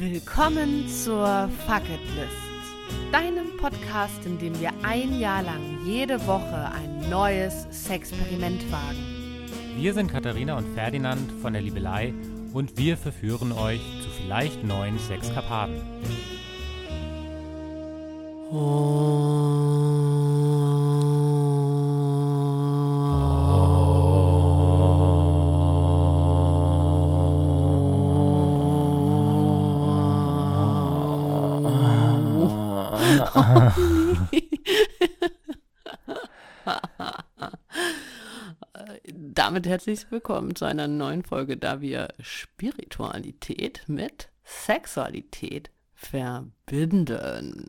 Willkommen zur Fuck It List, deinem Podcast, in dem wir ein Jahr lang jede Woche ein neues Sexperiment wagen. Wir sind Katharina und Ferdinand von der Liebelei und wir verführen euch zu vielleicht neuen Sexkarpaten. Damit herzlich willkommen zu einer neuen Folge, da wir Spiritualität mit Sexualität verbinden.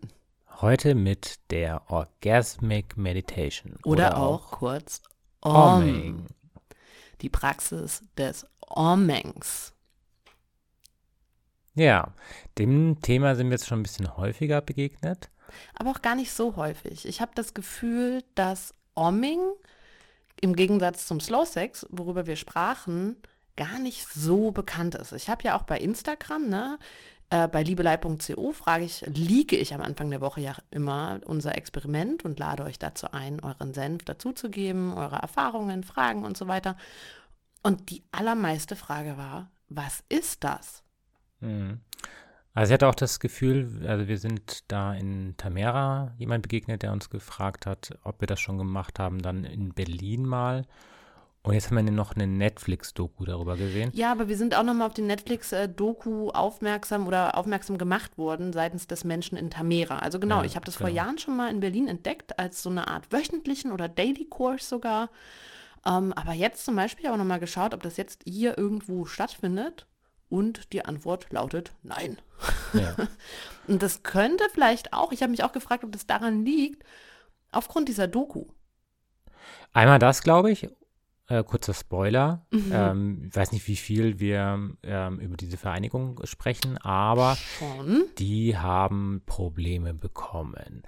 Heute mit der Orgasmic Meditation. Oder, auch, kurz Om. Omming. Die Praxis des Ommengs. Ja, dem Thema sind wir jetzt schon ein bisschen häufiger begegnet. aber auch gar nicht so häufig. Ich habe das Gefühl, dass Omming im Gegensatz zum Slow Sex, worüber wir sprachen, gar nicht so bekannt ist. Ich habe ja auch bei Instagram, ne, äh, bei liebelei.co frage ich, liege ich am Anfang der Woche ja immer unser Experiment und lade euch dazu ein, euren Senf dazuzugeben, eure Erfahrungen, Fragen und so weiter. Und die allermeiste Frage war, was ist das? Mhm. Also ich hatte auch das Gefühl, also wir sind da in Tamera jemand begegnet, der uns gefragt hat, ob wir das schon gemacht haben, dann in Berlin mal. Und jetzt haben wir noch eine Netflix-Doku darüber gesehen. Ja, aber wir sind auch nochmal auf die Netflix-Doku aufmerksam oder aufmerksam gemacht worden seitens des Menschen in Tamera. Also genau, Ja, ich habe das vor genau. Jahren schon mal in Berlin entdeckt, als so eine Art wöchentlichen oder Daily Course sogar. Ähm, aber jetzt zum Beispiel auch nochmal geschaut, ob das jetzt hier irgendwo stattfindet. Und die Antwort lautet nein. Ja. Und das könnte vielleicht auch, ich habe mich auch gefragt, ob das daran liegt, aufgrund dieser Doku. Einmal das, glaube ich. Äh, kurzer Spoiler. Mhm. Ähm, ich weiß nicht, wie viel wir ähm, über diese Vereinigung sprechen, aber Schon. die haben Probleme bekommen.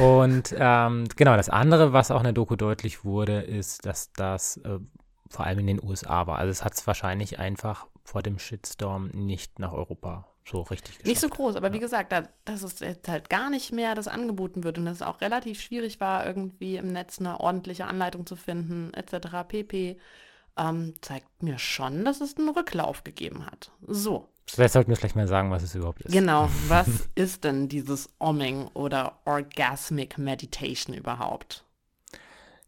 Und ähm, genau, das andere, was auch in der Doku deutlich wurde, ist, dass das äh, vor allem in den USA war. Also es hat es wahrscheinlich einfach vor dem Shitstorm nicht nach Europa so richtig geschafft. Nicht so groß, aber wie gesagt, da, dass es jetzt halt gar nicht mehr das angeboten wird und dass es auch relativ schwierig war, irgendwie im Netz eine ordentliche Anleitung zu finden, etc. pp. Ähm, zeigt mir schon, dass es einen Rücklauf gegeben hat. So, Vielleicht sollten wir vielleicht mal sagen, was es überhaupt ist. genau. Was ist denn dieses Omming oder Orgasmic Meditation überhaupt?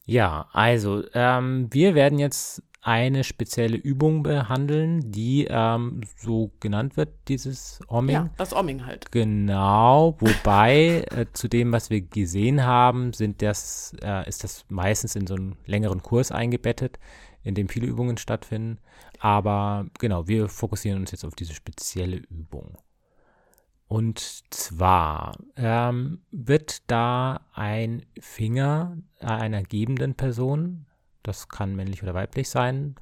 Ja, also ähm, wir werden jetzt eine spezielle Übung behandeln, die ähm, so genannt wird, dieses Omming. Ja, das Omming halt. Genau, wobei äh, zu dem, was wir gesehen haben, sind das, äh, ist das meistens in so einen längeren Kurs eingebettet, in dem viele Übungen stattfinden. Aber genau, wir fokussieren uns jetzt auf diese spezielle Übung. Und zwar ähm, wird da ein Finger äh, einer gebenden Person, das kann männlich oder weiblich sein,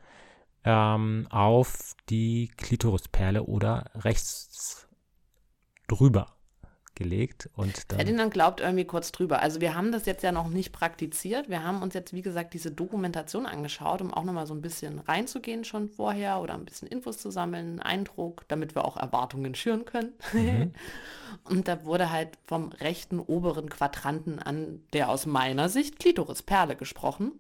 ähm, auf die Klitorisperle oder rechts drüber gelegt und dann Ferdinand glaubt irgendwie kurz drüber. Also wir haben das jetzt ja noch nicht praktiziert. Wir haben uns jetzt, wie gesagt, diese Dokumentation angeschaut, um auch nochmal so ein bisschen reinzugehen schon vorher oder ein bisschen Infos zu sammeln, einen Eindruck, damit wir auch Erwartungen schüren können. Und da wurde halt vom rechten oberen Quadranten an der aus meiner Sicht Klitorisperle gesprochen.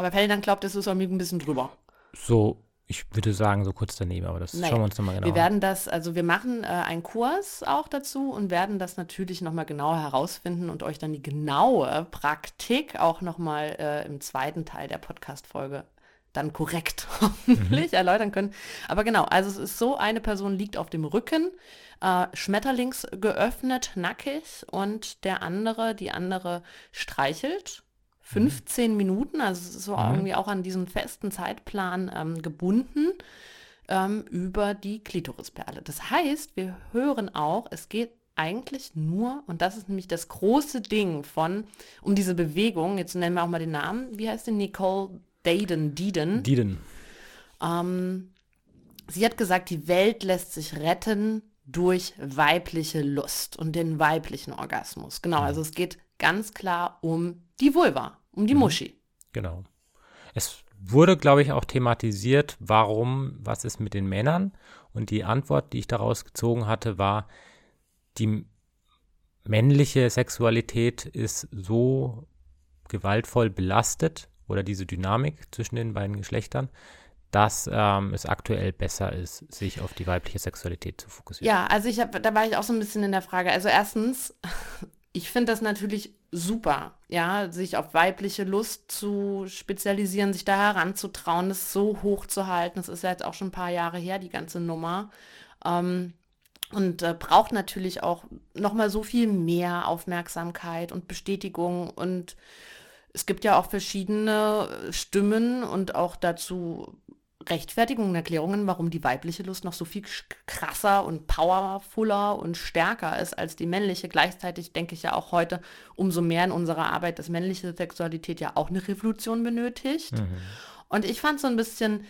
Aber Ferdinand glaubt, es ist irgendwie ein bisschen drüber. so, ich würde sagen, so kurz daneben, aber das Naja, schauen wir uns nochmal genau Wir an. werden das, also wir machen äh, einen Kurs auch dazu und werden das natürlich nochmal genauer herausfinden und euch dann die genaue Praktik auch nochmal äh, im zweiten Teil der Podcast-Folge dann korrekt hoffentlich erläutern können. Aber genau, also es ist so, eine Person liegt auf dem Rücken, äh, schmetterlings geöffnet, nackig und der andere, die andere streichelt. 15 Minuten, also es ist so Mhm. irgendwie auch an diesen festen Zeitplan ähm, gebunden ähm, über die Klitorisperle. Das heißt, wir hören auch, es geht eigentlich nur, und das ist nämlich das große Ding von, um diese Bewegung, jetzt nennen wir auch mal den Namen, wie heißt die? Nicole Daden, Deeden. Die denn? Ähm, sie hat gesagt, die Welt lässt sich retten durch weibliche Lust und den weiblichen Orgasmus. Genau, also es geht ganz klar um die Vulva, um die Muschi. Genau. Es wurde, glaube ich, auch thematisiert, warum, was ist mit den Männern? Und die Antwort, die ich daraus gezogen hatte, war, die männliche Sexualität ist so gewaltvoll belastet oder diese Dynamik zwischen den beiden Geschlechtern, dass ähm, es aktuell besser ist, sich auf die weibliche Sexualität zu fokussieren. Ja, also ich habe, da war ich auch so ein bisschen in der Frage. Also erstens, ich finde das natürlich super, ja, sich auf weibliche Lust zu spezialisieren, sich da heranzutrauen, das so hoch zu halten. Das ist ja jetzt auch schon ein paar Jahre her, die ganze Nummer. Ähm, und äh, braucht natürlich auch nochmal so viel mehr Aufmerksamkeit und Bestätigung. Und es gibt ja auch verschiedene Stimmen und auch dazu Rechtfertigungen und Erklärungen, warum die weibliche Lust noch so viel krasser und powerfuller und stärker ist als die männliche. Gleichzeitig denke ich ja auch heute umso mehr in unserer Arbeit, dass männliche Sexualität ja auch eine Revolution benötigt. Mhm. Und ich fand so ein bisschen,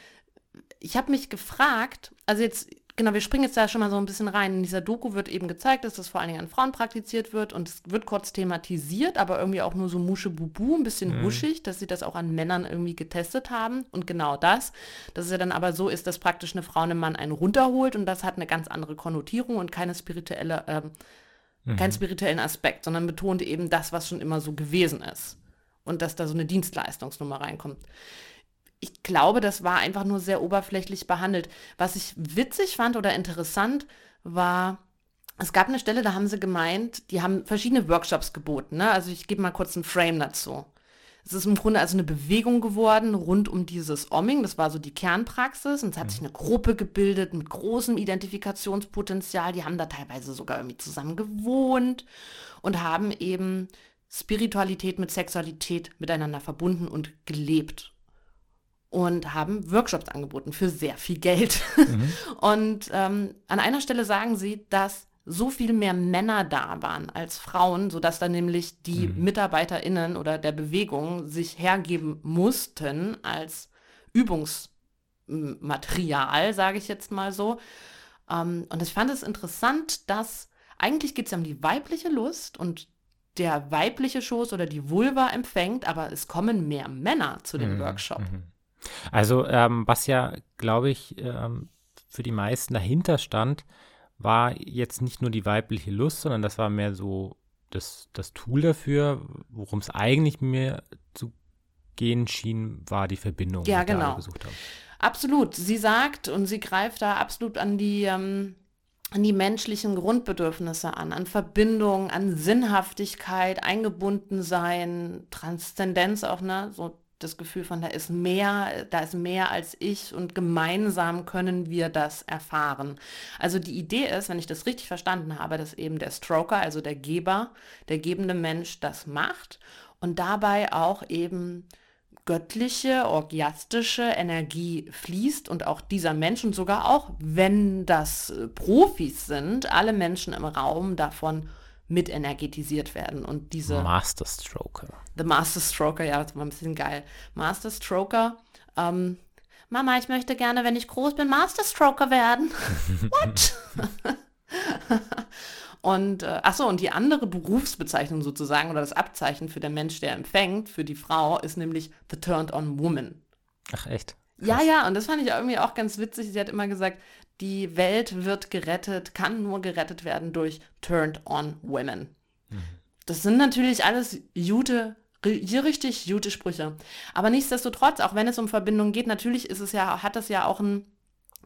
ich habe mich gefragt, also jetzt genau, wir springen jetzt da schon mal so ein bisschen rein. In dieser Doku wird eben gezeigt, dass das vor allen Dingen an Frauen praktiziert wird und es wird kurz thematisiert, aber irgendwie auch nur so musche bubu, ein bisschen mhm. wuschig, dass sie das auch an Männern irgendwie getestet haben. Und genau das, dass es ja dann aber so ist, dass praktisch eine Frau einem Mann einen runterholt und das hat eine ganz andere Konnotierung und keine spirituelle, äh, mhm. keinen spirituellen Aspekt, sondern betont eben das, was schon immer so gewesen ist. Und dass da so eine Dienstleistungsnummer reinkommt ich glaube, das war einfach nur sehr oberflächlich behandelt. Was ich witzig fand oder interessant war, es gab eine Stelle, da haben sie gemeint, die haben verschiedene Workshops geboten. Ne? Also ich gebe mal kurz einen Frame dazu. Es ist im Grunde also eine Bewegung geworden rund um dieses Omming. Das war so die Kernpraxis. Und es hat sich eine Gruppe gebildet mit großem Identifikationspotenzial. Die haben da teilweise sogar irgendwie zusammen gewohnt und haben eben Spiritualität mit Sexualität miteinander verbunden und gelebt und haben Workshops angeboten für sehr viel Geld. Mhm. Und ähm, an einer Stelle sagen sie, dass so viel mehr Männer da waren als Frauen, sodass dann nämlich die mhm. MitarbeiterInnen oder der Bewegung sich hergeben mussten als Übungsmaterial, sage ich jetzt mal so. Ähm, und ich fand es interessant, dass eigentlich geht es ja um die weibliche Lust und der weibliche Schoß oder die Vulva empfängt, aber es kommen mehr Männer zu dem mhm. Workshop. Mhm. Also ähm, was ja, glaube ich, ähm, für die meisten dahinter stand, war jetzt nicht nur die weibliche Lust, sondern das war mehr so das, das Tool dafür, worum es eigentlich mir zu gehen schien, war die Verbindung, ja, die genau. gesucht haben. Absolut. Sie sagt und sie greift da absolut an die, ähm, an die menschlichen Grundbedürfnisse an, an Verbindung, an Sinnhaftigkeit, eingebunden sein, Transzendenz auch, ne? So das Gefühl von, da ist mehr, da ist mehr als ich und gemeinsam können wir das erfahren. Also die Idee ist, wenn ich das richtig verstanden habe, dass eben der Stroker, also der Geber, der gebende Mensch das macht und dabei auch eben göttliche, orgiastische Energie fließt und auch dieser Mensch und sogar auch, wenn das Profis sind, alle Menschen im Raum davon mit energetisiert werden. Und diese. Master Stroker. The Master Stroker, ja, das war ein bisschen geil. Master Stroker. Ähm, Mama, ich möchte gerne, wenn ich groß bin, Master Stroker werden. What? und äh, achso, und die andere Berufsbezeichnung sozusagen oder das Abzeichen für den Mensch, der empfängt, für die Frau, ist nämlich The Turned On Woman. Ach echt? Ja, ja, und das fand ich irgendwie auch ganz witzig. Sie hat immer gesagt, die Welt wird gerettet, kann nur gerettet werden durch Turned On Women. Mhm. Das sind natürlich alles Jute, hier richtig Jute Sprüche. Aber nichtsdestotrotz, auch wenn es um Verbindungen geht, natürlich ist es ja, hat das ja auch einen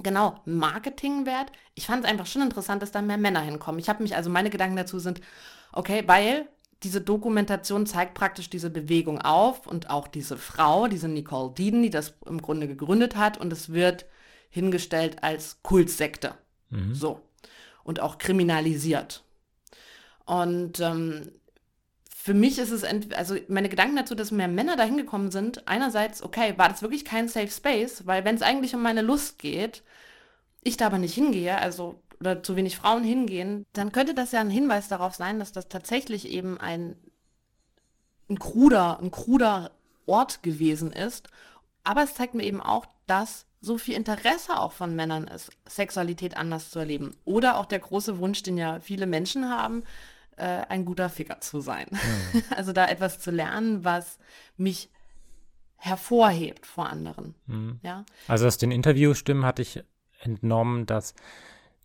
genau, Marketingwert. Ich fand es einfach schon interessant, dass da mehr Männer hinkommen. Ich habe mich, also meine Gedanken dazu sind, okay, weil diese Dokumentation zeigt praktisch diese Bewegung auf und auch diese Frau, diese Nicole Deeden, die das im Grunde gegründet hat und es wird hingestellt als Kultsekte. Mhm. So. Und auch kriminalisiert. Und ähm, für mich ist es, also meine Gedanken dazu, dass mehr Männer da hingekommen sind, einerseits, okay, war das wirklich kein Safe Space, weil wenn es eigentlich um meine Lust geht, ich da aber nicht hingehe, also oder zu wenig Frauen hingehen, dann könnte das ja ein Hinweis darauf sein, dass das tatsächlich eben ein, ein kruder, ein kruder Ort gewesen ist. Aber es zeigt mir eben auch, dass so viel Interesse auch von Männern ist, Sexualität anders zu erleben. Oder auch der große Wunsch, den ja viele Menschen haben, äh, ein guter Ficker zu sein. Mhm. Also da etwas zu lernen, was mich hervorhebt vor anderen. Mhm. Ja, Also aus den Interviewstimmen hatte ich entnommen, dass,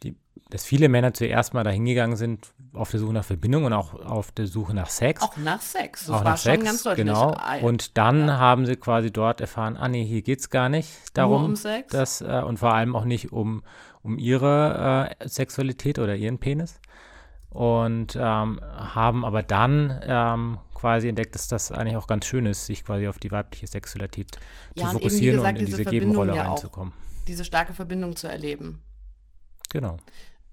die, dass viele Männer zuerst mal dahin gegangen sind auf der Suche nach Verbindung und auch auf der Suche nach Sex. auch nach Sex. Das auch war nach schon Sex, ganz deutlich. genau. Ja. Und dann haben sie quasi dort erfahren, ah nee, hier geht es gar nicht darum, um Sex? dass, äh, und vor allem auch nicht um, um ihre äh, Sexualität oder ihren Penis. Und ähm, haben aber dann ähm, quasi entdeckt, dass das eigentlich auch ganz schön ist, sich quasi auf die weibliche Sexualität Ja, zu und eben, fokussieren gesagt, und in diese diese Gegenrolle ja auch. reinzukommen. diese starke Verbindung zu erleben. Genau.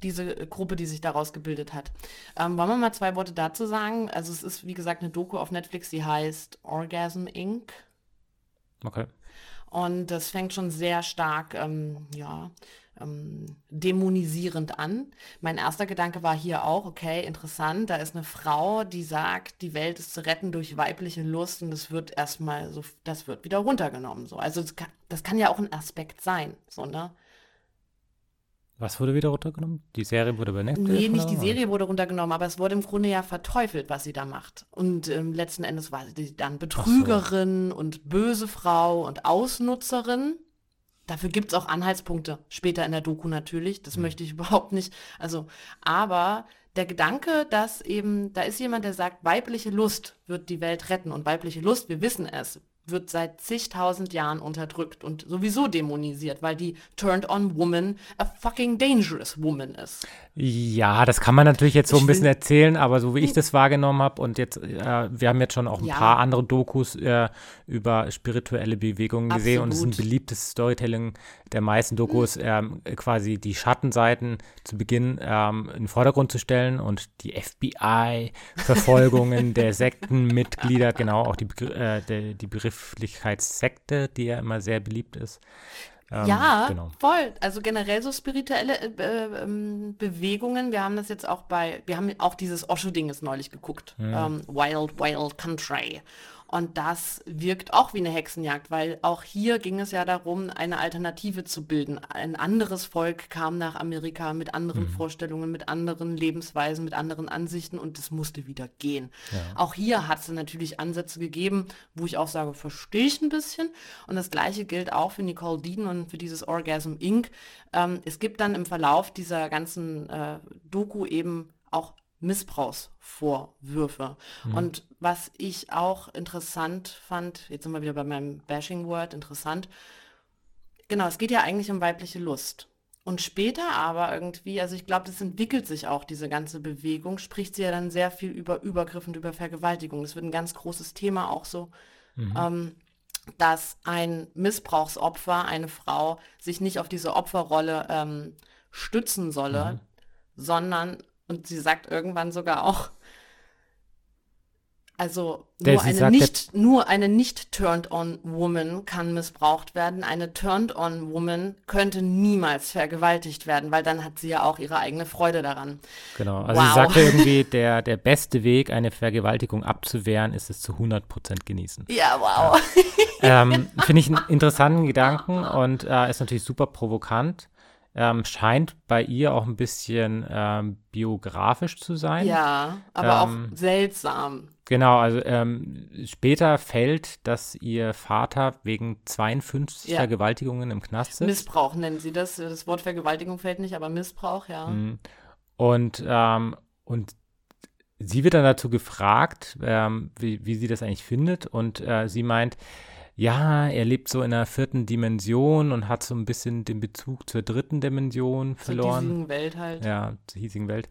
diese Gruppe, die sich daraus gebildet hat. Ähm, wollen wir mal zwei Worte dazu sagen? Also es ist, wie gesagt, eine Doku auf Netflix, die heißt Orgasm Inc. Okay. Und das fängt schon sehr stark, ähm, ja, ähm, dämonisierend an. Mein erster Gedanke war hier auch, okay, interessant, da ist eine Frau, die sagt, die Welt ist zu retten durch weibliche Lust und das wird erstmal so, das wird wieder runtergenommen. So. Also das kann, das kann ja auch ein Aspekt sein, so, ne? Was wurde wieder runtergenommen? Die Serie wurde bei Netflix? Nee, nicht die? Serie wurde runtergenommen, aber es wurde im Grunde ja verteufelt, was sie da macht. Und ähm, letzten Endes war sie dann Betrügerin und böse Frau und Ausnutzerin. Dafür gibt es auch Anhaltspunkte, später in der Doku natürlich, das möchte ich überhaupt nicht. Also, aber der Gedanke, dass eben, da ist jemand, der sagt, weibliche Lust wird die Welt retten und weibliche Lust, wir wissen es, wird seit zigtausend Jahren unterdrückt und sowieso dämonisiert, weil die Turned-on Woman a fucking dangerous woman ist. Ja, das kann man natürlich jetzt so Ich ein bisschen erzählen, aber so wie ich das wahrgenommen habe und jetzt, äh, wir haben jetzt schon auch ein Ja. paar andere Dokus äh, über spirituelle Bewegungen gesehen und es ist ein Absolut. beliebtes Storytelling der meisten Dokus, ähm, quasi die Schattenseiten zu Beginn ähm, in den Vordergrund zu stellen und die FBI-Verfolgungen der Sektenmitglieder, genau, auch die, äh, die Begrifflichkeit Sekte, die ja immer sehr beliebt ist. Ähm, ja, genau. voll. Also generell so spirituelle äh, äh, ähm, Bewegungen. Wir haben das jetzt auch bei, wir haben auch dieses Osho-Ding ist neulich geguckt. Ähm, Wild, Wild Country. Und das wirkt auch wie eine Hexenjagd, weil auch hier ging es ja darum, eine Alternative zu bilden. Ein anderes Volk kam nach Amerika mit anderen Vorstellungen, mit anderen Lebensweisen, mit anderen Ansichten und es musste wieder gehen. Auch hier hat es natürlich Ansätze gegeben, wo ich auch sage, verstehe ich ein bisschen. Und das gleiche gilt auch für Nicole Dean und für dieses Orgasm Inc. Ähm, es gibt dann im Verlauf dieser ganzen äh, Doku eben auch Missbrauchsvorwürfe. Und was ich auch interessant fand, jetzt sind wir wieder bei meinem Bashing-Word, interessant, genau, es geht ja eigentlich um weibliche Lust. Und später aber irgendwie, also ich glaube, das entwickelt sich auch, diese ganze Bewegung, spricht sie ja dann sehr viel über Übergriff und über Vergewaltigung. Das wird ein ganz großes Thema auch so, ähm, dass ein Missbrauchsopfer, eine Frau, sich nicht auf diese Opferrolle ähm, stützen solle, sondern, und sie sagt irgendwann sogar auch, also nur sie eine, sagt nicht, nur eine nicht turned-on Woman kann missbraucht werden. Eine turned-on Woman könnte niemals vergewaltigt werden, weil dann hat sie ja auch ihre eigene Freude daran. Genau, also sie Wow. sagte irgendwie, der, der beste Weg, eine Vergewaltigung abzuwehren, ist es zu 100% genießen. Ja, wow. ähm, Finde ich einen interessanten Gedanken und äh, ist natürlich super provokant. Ähm, scheint bei ihr auch ein bisschen ähm, biografisch zu sein. Ja, aber Ähm, auch seltsam. Genau, also ähm, später fällt, dass ihr Vater wegen 52 Ja. Vergewaltigungen im Knast sitzt. Missbrauch nennen sie das. Das Wort Vergewaltigung fällt nicht, aber Missbrauch, ja. Mhm. Und, ähm, und sie wird dann dazu gefragt, ähm, wie, wie sie das eigentlich findet. Und äh, sie meint, ja, er lebt so in einer vierten Dimension und hat so ein bisschen den Bezug zur dritten Dimension Zur verloren. hiesigen Welt halt. Ja, zur hiesigen Welt.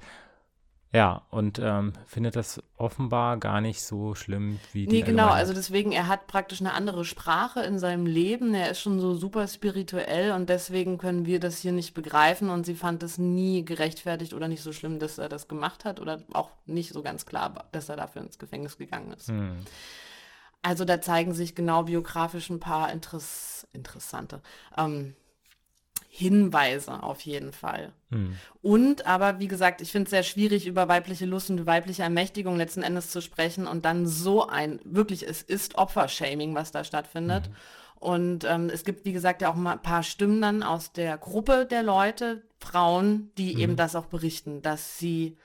Ja, und ähm, findet das offenbar gar nicht so schlimm wie die Nee, genau, also deswegen, er hat praktisch eine andere Sprache in seinem Leben. Er ist schon so super spirituell und deswegen können wir das hier nicht begreifen und sie fand es nie gerechtfertigt oder nicht so schlimm, dass er das gemacht hat oder auch nicht so ganz klar, dass er dafür ins Gefängnis gegangen ist. Hm. Also da zeigen sich genau biografisch ein paar Interess interessante ähm, Hinweise auf jeden Fall. Hm. Und aber, wie gesagt, ich finde es sehr schwierig, über weibliche Lust und weibliche Ermächtigung letzten Endes zu sprechen und dann so ein, wirklich, es ist Opfershaming, was da stattfindet. Und ähm, es gibt, wie gesagt, ja auch mal ein paar Stimmen dann aus der Gruppe der Leute, Frauen, die eben das auch berichten, dass sie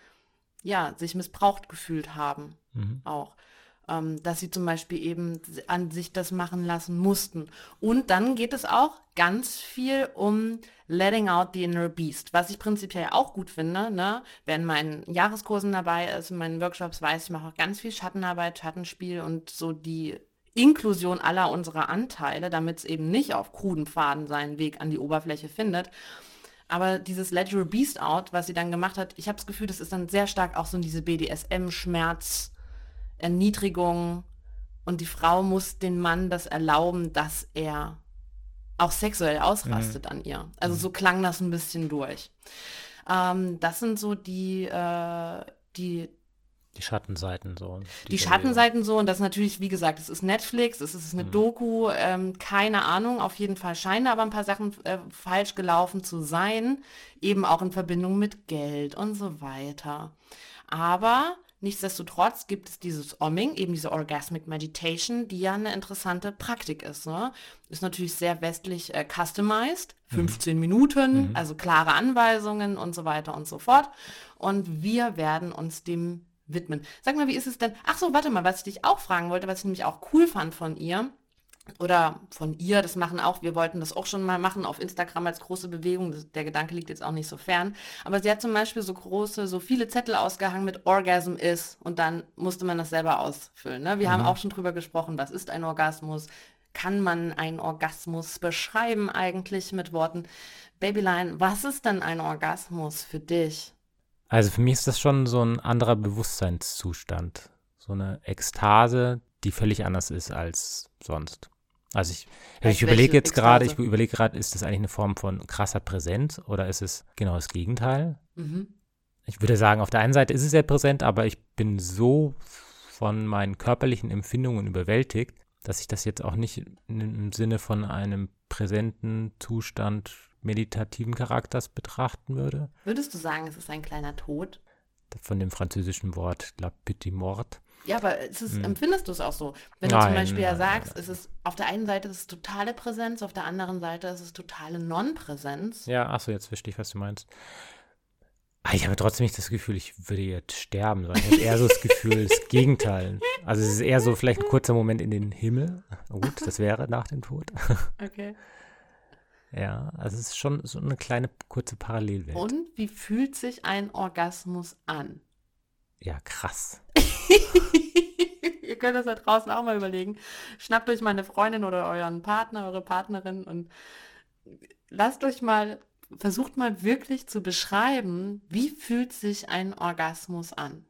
ja sich missbraucht gefühlt haben. Mhm. Auch. Ähm, dass sie zum Beispiel eben an sich das machen lassen mussten. Und dann geht es auch ganz viel um Letting Out the Inner Beast, was ich prinzipiell auch gut finde. Ne? Wer in meinen Jahreskursen dabei ist, in meinen Workshops weiß, ich mache auch ganz viel Schattenarbeit, Schattenspiel und so die Inklusion aller unserer Anteile, damit es eben nicht auf kruden Pfaden seinen Weg an die Oberfläche findet. Aber dieses Let Your Beast Out, was sie dann gemacht hat, ich habe das Gefühl, das ist dann sehr stark auch so in diese BDSM-Schmerz, Erniedrigung und die Frau muss den Mann das erlauben, dass er auch sexuell ausrastet mhm. an ihr. Also so klang das ein bisschen durch. Ähm, das sind so die, äh, die die Schattenseiten so. Die, die Schattenseiten so und das natürlich, wie gesagt, es ist Netflix, es ist eine mhm. Doku, ähm, keine Ahnung, auf jeden Fall scheinen aber ein paar Sachen äh, falsch gelaufen zu sein, eben auch in Verbindung mit Geld und so weiter. Aber nichtsdestotrotz gibt es dieses Omming, eben diese Orgasmic Meditation, die ja eine interessante Praktik ist. Ne? Ist natürlich sehr westlich äh, customized, 15 mhm. Minuten, mhm. also klare Anweisungen und so weiter und so fort. Und wir werden uns dem widmen. Sag mal, wie ist es denn? Ach so, warte mal, was ich dich auch fragen wollte, was ich nämlich auch cool fand von ihr oder von ihr, das machen auch, wir wollten das auch schon mal machen auf Instagram als große Bewegung, das, der Gedanke liegt jetzt auch nicht so fern, aber sie hat zum Beispiel so große, so viele Zettel ausgehangen mit Orgasm ist und dann musste man das selber ausfüllen. Ne? Wir mhm. haben auch schon drüber gesprochen, was ist ein Orgasmus, kann man einen Orgasmus beschreiben eigentlich mit Worten. Babyline, was ist denn ein Orgasmus für dich? Also für mich ist das schon so ein anderer Bewusstseinszustand. So eine Ekstase, die völlig anders ist als sonst. Also ich, ich überlege jetzt gerade, ich überlege gerade, ist das eigentlich eine Form von krasser Präsenz oder ist es genau das Gegenteil? Mhm. Ich würde sagen, auf der einen Seite ist es sehr präsent, aber ich bin so von meinen körperlichen Empfindungen überwältigt, dass ich das jetzt auch nicht im Sinne von einem präsenten Zustand meditativen Charakters betrachten würde. Würdest du sagen, es ist ein kleiner Tod? Von dem französischen Wort la petit mort. Ja, aber ist, hm. empfindest du es auch so? Wenn nein, du zum Beispiel ja sagst, nein. es ist auf der einen Seite ist es totale Präsenz, auf der anderen Seite ist es totale Non-Präsenz. Ja, achso, jetzt verstehe ich, was du meinst. Aber ah, ich habe trotzdem nicht das Gefühl, ich würde jetzt sterben, sondern ich habe eher so das Gefühl, das Gegenteil. Also es ist eher so vielleicht ein kurzer Moment in den Himmel. Gut, das wäre nach dem Tod. Okay. Ja, also es ist schon so eine kleine kurze Parallelwelt. Und wie fühlt sich ein Orgasmus an? Ja, krass. Ihr könnt das da draußen auch mal überlegen. Schnappt euch mal eine Freundin oder euren Partner, eure Partnerin und lasst euch mal, versucht mal wirklich zu beschreiben, wie fühlt sich ein Orgasmus an.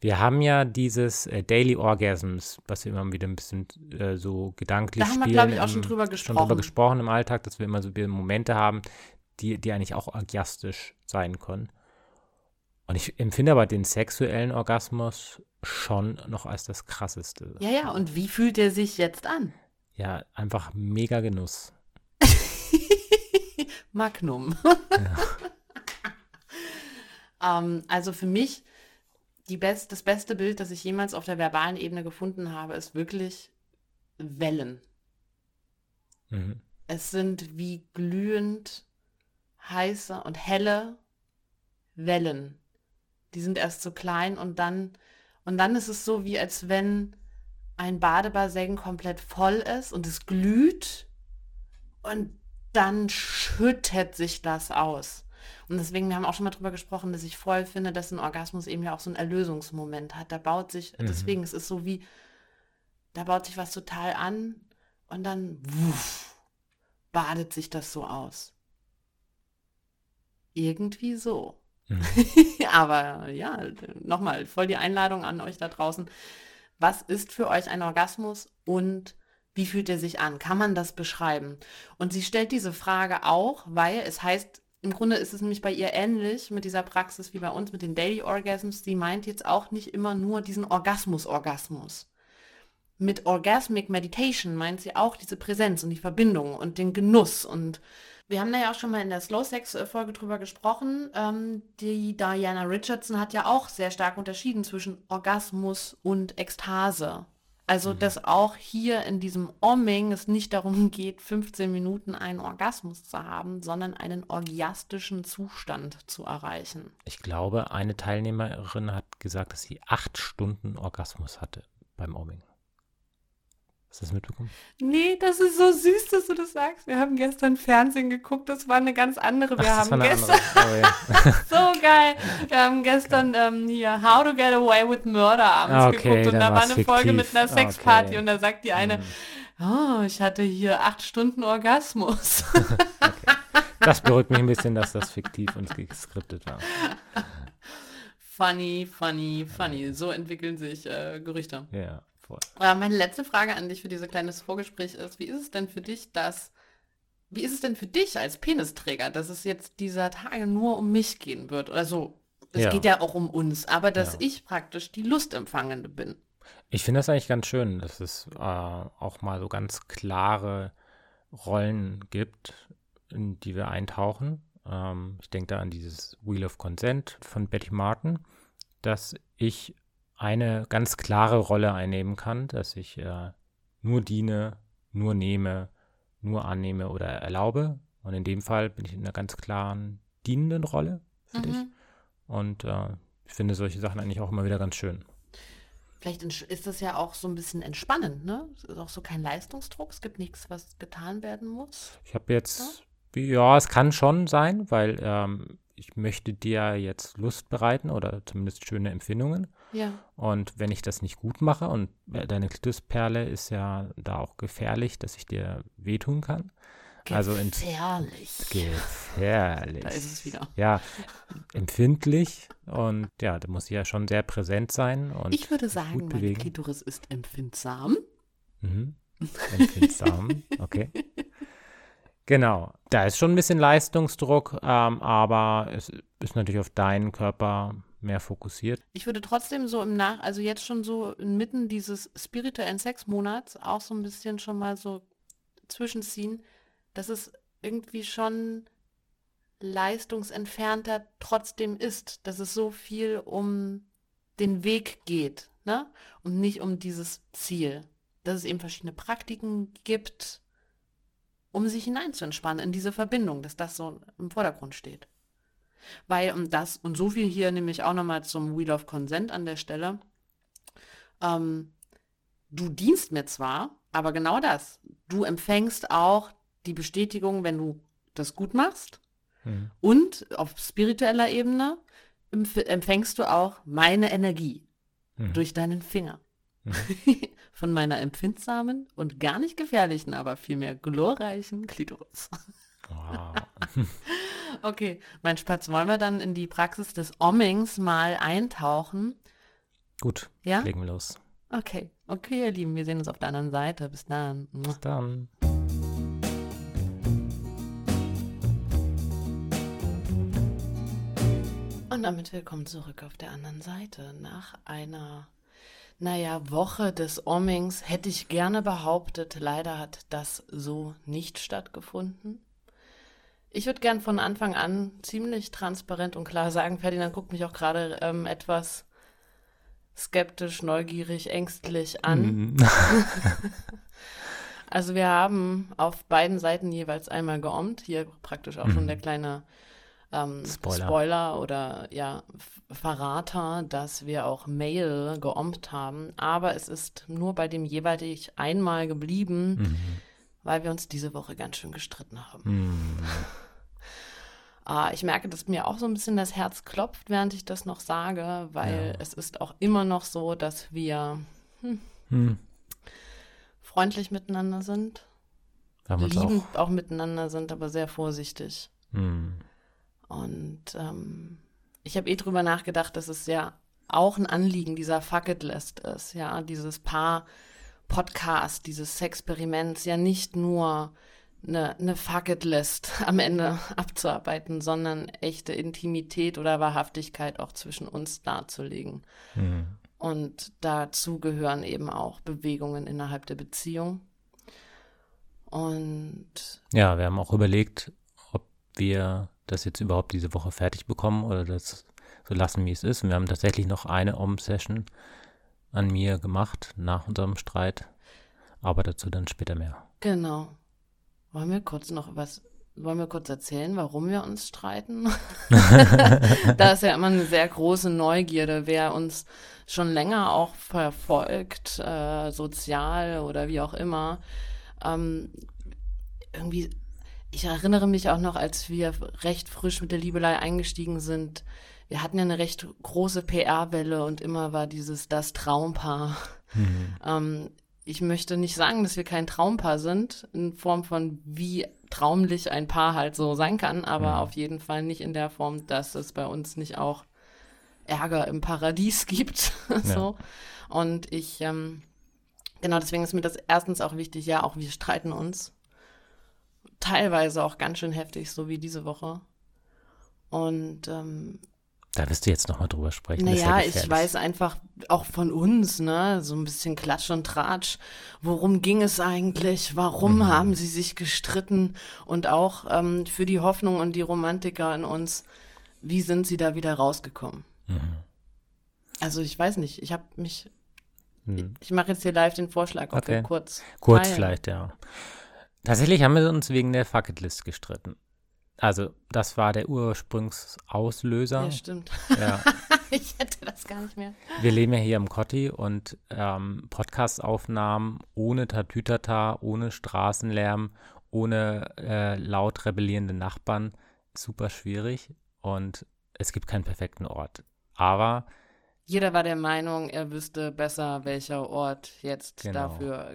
Wir haben ja dieses äh, Daily Orgasms, was wir immer wieder ein bisschen äh, so gedanklich da haben wir, glaube ich, auch schon drüber gesprochen. Schon drüber gesprochen im Alltag, dass wir immer so Momente haben, die, die eigentlich auch orgiastisch sein können. Und ich empfinde aber den sexuellen Orgasmus schon noch als das krasseste. Ja, ja, und wie fühlt er sich jetzt an? Ja, einfach mega Genuss. Magnum. Ja. ähm, also für mich best, das beste Bild, das ich jemals auf der verbalen Ebene gefunden habe, ist wirklich Wellen. Mhm. Es sind wie glühend heiße und helle Wellen. Die sind erst so klein und dann, und dann ist es so, wie als wenn ein Badebassin komplett voll ist und es glüht und dann schüttet sich das aus. Und deswegen, wir haben auch schon mal drüber gesprochen, dass ich voll finde, dass ein Orgasmus eben ja auch so einen Erlösungsmoment hat. Da baut sich, mhm. deswegen, es ist so wie, da baut sich was total an und dann wuff, badet sich das so aus. Irgendwie so. Mhm. Aber ja, nochmal, voll die Einladung an euch da draußen. Was ist für euch ein Orgasmus und wie fühlt er sich an? Kann man das beschreiben? Und sie stellt diese Frage auch, weil es heißt im Grunde ist es nämlich bei ihr ähnlich mit dieser Praxis wie bei uns mit den Daily Orgasms. Sie meint jetzt auch nicht immer nur diesen Orgasmus-Orgasmus. Mit Orgasmic Meditation meint sie auch diese Präsenz und die Verbindung und den Genuss. Und wir haben da ja auch schon mal in der Slow Sex-Folge drüber gesprochen. Ähm, die Diana Richardson hat ja auch sehr stark unterschieden zwischen Orgasmus und Ekstase. Also, mhm. dass auch hier in diesem Omming es nicht darum geht, 15 Minuten einen Orgasmus zu haben, sondern einen orgiastischen Zustand zu erreichen. Ich glaube, eine Teilnehmerin hat gesagt, dass sie acht Stunden Orgasmus hatte. beim Oming. Hast du das mitbekommen? Nee, das ist so süß, dass du das sagst. Wir haben gestern Fernsehen geguckt, das war eine ganz andere. Wir Ach, haben gestern. Oh, so geil, wir haben gestern ähm, hier How to Get Away with Murder abends Ah, okay, geguckt und da war eine Folge mit fiktiv. einer Sexparty Okay. und da sagt die eine, oh, ich hatte hier acht Stunden Orgasmus. Das beruhigt mich ein bisschen, dass das fiktiv und geskriptet war. funny, funny, funny. So entwickeln sich äh, Gerüchte. Ja, voll. Meine letzte Frage an dich für dieses kleines Vorgespräch ist, wie ist es denn für dich, dass, wie ist es denn für dich als Penisträger, dass es jetzt dieser Tage nur um mich gehen wird? Oder so, es Ja. geht ja auch um uns, aber dass Ja. ich praktisch die Lustempfangende bin. Ich finde das eigentlich ganz schön, dass es äh, auch mal so ganz klare Rollen gibt, in die wir eintauchen. Ähm, ich denke da an dieses Wheel of Consent von Betty Martin, dass ich eine ganz klare Rolle einnehmen kann, dass ich äh, nur diene, nur nehme, nur annehme oder erlaube. Und in dem Fall bin ich in einer ganz klaren dienenden Rolle für dich. Mhm. Und äh, ich finde solche Sachen eigentlich auch immer wieder ganz schön. Vielleicht ist das ja auch so ein bisschen entspannend, ne? Es ist auch so kein Leistungsdruck, es gibt nichts, was getan werden muss. Ich habe jetzt, ja, es kann schon sein, weil ähm, ich möchte dir jetzt Lust bereiten oder zumindest schöne Empfindungen. Ja. Und wenn ich das nicht gut mache und äh, deine Klitusperle ist ja da auch gefährlich, dass ich dir wehtun kann. Also in- Gefährlich. Gefährlich. Da ist es wieder. Ja, empfindlich und ja, da muss ich ja schon sehr präsent sein und Ich würde sagen, gut meine bewegen. Klitoris ist empfindsam. Mhm. Empfindsam, okay. Genau, da ist schon ein bisschen Leistungsdruck, ähm, aber es ist natürlich auf deinen Körper mehr fokussiert. Ich würde trotzdem so im Nach, also jetzt schon so inmitten dieses spirituellen Sexmonats auch so ein bisschen schon mal so zwischenziehen, dass es irgendwie schon leistungsentfernter trotzdem ist, dass es so viel um den Weg geht, ne? Und nicht um dieses Ziel. Dass es eben verschiedene Praktiken gibt, um sich hineinzuentspannen in diese Verbindung, dass das so im Vordergrund steht. Weil um das, und so viel hier nämlich auch nochmal zum Wheel of Consent an der Stelle, ähm, du dienst mir zwar, aber genau das, du empfängst auch die Bestätigung, wenn du das gut machst Mhm. und auf spiritueller Ebene empf empfängst du auch meine Energie Mhm. durch deinen Finger. Mhm. Von meiner empfindsamen und gar nicht gefährlichen, aber vielmehr glorreichen Klitoris. Wow. Okay, mein Spatz, wollen wir dann in die Praxis des Ommings mal eintauchen? Gut, Ja? legen wir los. Okay, okay, ihr Lieben, wir sehen uns auf der anderen Seite. Bis dann. Bis dann. Und damit willkommen zurück auf der anderen Seite. Nach einer, naja, Woche des Ommings hätte ich gerne behauptet, leider hat das so nicht stattgefunden. Ich würde gern von Anfang an ziemlich transparent und klar sagen, Ferdinand guckt mich auch gerade ähm, etwas skeptisch, neugierig, ängstlich an. Mhm. Also wir haben auf beiden Seiten jeweils einmal geommt. Hier praktisch auch schon der kleine ähm, Spoiler. Spoiler. oder ja, Verrater, dass wir auch Mail geommt haben. Aber es ist nur bei dem jeweilig einmal geblieben, Mhm. Weil wir uns diese Woche ganz schön gestritten haben. Mhm. Ah, ich merke, dass mir auch so ein bisschen das Herz klopft, während ich das noch sage, weil Ja. es ist auch immer noch so, dass wir Mhm. freundlich miteinander sind, liebend auch. auch. miteinander sind, aber sehr vorsichtig. Mhm. Und ähm, ich habe eh drüber nachgedacht, dass es ja auch ein Anliegen dieser Fuck It List ist, ja, dieses Paar Podcast, dieses Experiments, ja nicht nur eine, eine Fuck It List am Ende abzuarbeiten, sondern echte Intimität oder Wahrhaftigkeit auch zwischen uns darzulegen. Mhm. Und dazu gehören eben auch Bewegungen innerhalb der Beziehung. Und Ja, wir haben auch überlegt, ob wir das jetzt überhaupt diese Woche fertig bekommen oder das so lassen, wie es ist. Und wir haben tatsächlich noch eine Om-Session an mir gemacht nach unserem Streit. Aber dazu dann später mehr. genau. Wollen wir kurz noch was wollen wir kurz erzählen, warum wir uns streiten? da ist ja immer eine sehr große Neugierde, wer uns schon länger auch verfolgt, äh, sozial oder wie auch immer. Ähm, irgendwie, ich erinnere mich auch noch, als wir recht frisch mit der Liebelei eingestiegen sind. Wir hatten ja eine recht große PR-Welle und immer war dieses das Traumpaar. Mhm. Ähm, ich möchte nicht sagen, dass wir kein Traumpaar sind, in Form von wie traumlich ein Paar halt so sein kann, aber mhm. auf jeden Fall nicht in der Form, dass es bei uns nicht auch Ärger im Paradies gibt. so. Ja. Und ich, ähm, genau deswegen ist mir das erstens auch wichtig, ja, auch wir streiten uns. Teilweise auch ganz schön heftig, so wie diese Woche. Und ähm, da wirst du jetzt nochmal drüber sprechen. Naja, ja ich weiß einfach auch von uns, ne, so ein bisschen Klatsch und Tratsch. Worum ging es eigentlich? Warum mhm. haben sie sich gestritten? Und auch ähm, für die Hoffnung und die Romantiker in uns, wie sind sie da wieder rausgekommen? Mhm. Also ich weiß nicht, ich habe mich, mhm. ich, ich mache jetzt hier live den Vorschlag, okay. wir kurz. Kurz teilen. vielleicht, ja. Tatsächlich haben wir uns wegen der Fucketlist gestritten. Also, das war der Ursprungsauslöser. Ja, stimmt. Ja. ich hätte das gar nicht mehr. Wir leben ja hier im Kotti und ähm, Podcast-Aufnahmen ohne Tatütata, ohne Straßenlärm, ohne äh, laut rebellierende Nachbarn super schwierig und es gibt keinen perfekten Ort. Aber jeder war der Meinung, er wüsste besser, welcher Ort jetzt genau. dafür.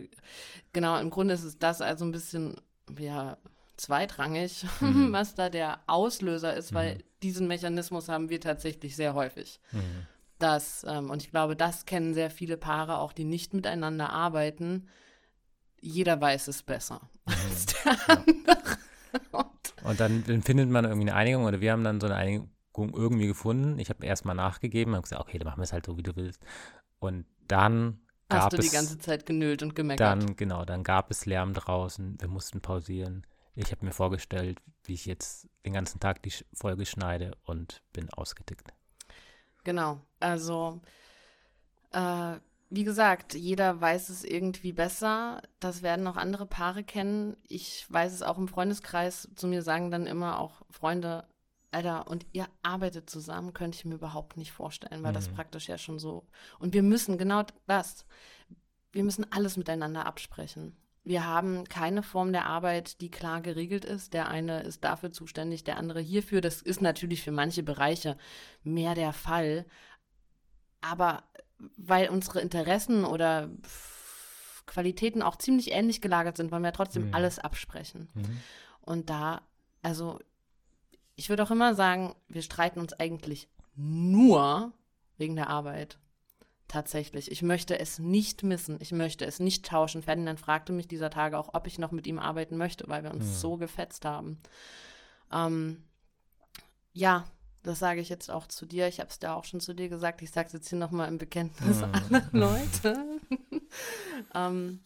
Genau, im Grunde ist es das also ein bisschen, ja, zweitrangig, mhm. was da der Auslöser ist, weil mhm. diesen Mechanismus haben wir tatsächlich sehr häufig. Mhm. Das, ähm, und ich glaube, das kennen sehr viele Paare auch, die nicht miteinander arbeiten. Jeder weiß es besser mhm. als der andere. und, und dann, dann, findet man irgendwie eine Einigung oder wir haben dann so eine Einigung irgendwie gefunden. Ich habe erstmal nachgegeben, habe gesagt, okay, dann machen wir es halt so, wie du willst. Und dann Hast du die ganze Zeit genüllt und gemeckert? Dann, genau, dann gab es Lärm draußen, wir mussten pausieren. Ich habe mir vorgestellt, wie ich jetzt den ganzen Tag die Folge schneide und bin ausgetickt. Genau, also äh, wie gesagt, jeder weiß es irgendwie besser. Das werden auch andere Paare kennen. Ich weiß es auch im Freundeskreis. Zu mir sagen dann immer auch Freunde, Alter, und ihr arbeitet zusammen, könnte ich mir überhaupt nicht vorstellen, weil mhm. das praktisch ja schon so. Und wir müssen genau das. Wir müssen alles miteinander absprechen. Wir haben keine Form der Arbeit, die klar geregelt ist. Der eine ist dafür zuständig, der andere hierfür. Das ist natürlich für manche Bereiche mehr der Fall. Aber weil unsere Interessen oder Qualitäten auch ziemlich ähnlich gelagert sind, wollen wir trotzdem mhm. alles absprechen. Mhm. Und da, also ich würde auch immer sagen, wir streiten uns eigentlich nur wegen der Arbeit. Tatsächlich. Ich möchte es nicht missen. Ich möchte es nicht tauschen. Ferdinand fragte mich dieser Tage auch, ob ich noch mit ihm arbeiten möchte, weil wir uns ja. so gefetzt haben. Ähm, ja, das sage ich jetzt auch zu dir. Ich habe es da auch schon zu dir gesagt. Ich sage es jetzt hier nochmal im Bekenntnis ja. aller Leute. ähm,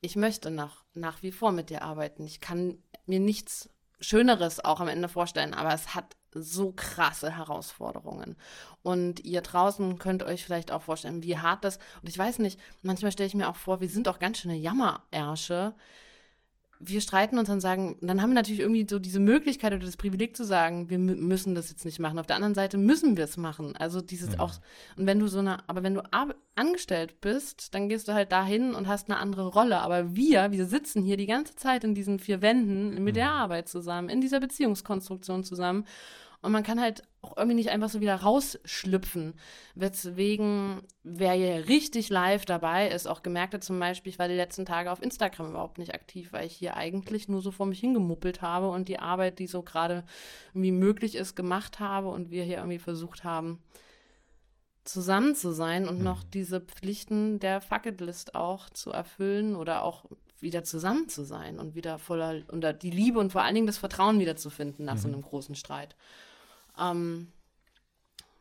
ich möchte nach, nach wie vor mit dir arbeiten. Ich kann mir nichts Schöneres auch am Ende vorstellen, aber es hat so krasse Herausforderungen. Und ihr draußen könnt euch vielleicht auch vorstellen, wie hart das, und ich weiß nicht, manchmal stelle ich mir auch vor, wir sind auch ganz schöne Jammerärsche, wir streiten uns und sagen, dann haben wir natürlich irgendwie so diese Möglichkeit oder das Privileg zu sagen, wir müssen das jetzt nicht machen. Auf der anderen Seite müssen wir es machen. Also dieses ja. auch, und wenn du so eine, aber wenn du angestellt bist, dann gehst du halt dahin und hast eine andere Rolle. Aber wir, wir sitzen hier die ganze Zeit in diesen vier Wänden mit der Arbeit zusammen, in dieser Beziehungskonstruktion zusammen und man kann halt auch irgendwie nicht einfach so wieder rausschlüpfen. Weswegen, wer hier richtig live dabei ist, auch gemerkt hat zum Beispiel, ich war die letzten Tage auf Instagram überhaupt nicht aktiv, weil ich hier eigentlich nur so vor mich hingemuppelt habe und die Arbeit, die so gerade irgendwie möglich ist, gemacht habe und wir hier irgendwie versucht haben, zusammen zu sein und mhm. noch diese Pflichten der Fucketlist auch zu erfüllen oder auch wieder zusammen zu sein und wieder voller, und die Liebe und vor allen Dingen das Vertrauen wieder zu finden nach mhm. so einem großen Streit. Ähm,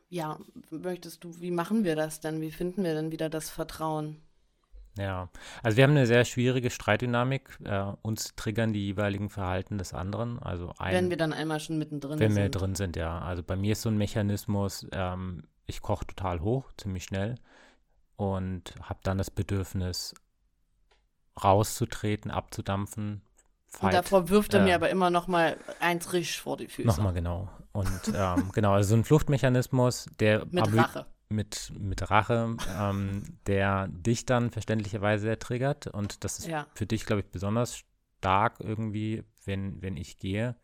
ja, möchtest du, wie machen wir das denn? Wie finden wir denn wieder das Vertrauen? Ja, also wir haben eine sehr schwierige Streitdynamik. Äh, uns triggern die jeweiligen Verhalten des anderen. Also ein, wenn wir dann einmal schon mittendrin wenn sind. Wenn wir drin sind, ja. Also bei mir ist so ein Mechanismus, ähm, ich koche total hoch, ziemlich schnell und habe dann das Bedürfnis, rauszutreten, abzudampfen, Fight. Und davor wirft er Ja. mir aber immer noch mal eins richtig vor die Füße. Nochmal genau. Und ähm, genau, also so ein Fluchtmechanismus, der Mit Rache. mit, mit Rache, ähm, der dich dann verständlicherweise sehr triggert. Und das ist Ja. für dich, glaube ich, besonders stark irgendwie, wenn, wenn ich gehe.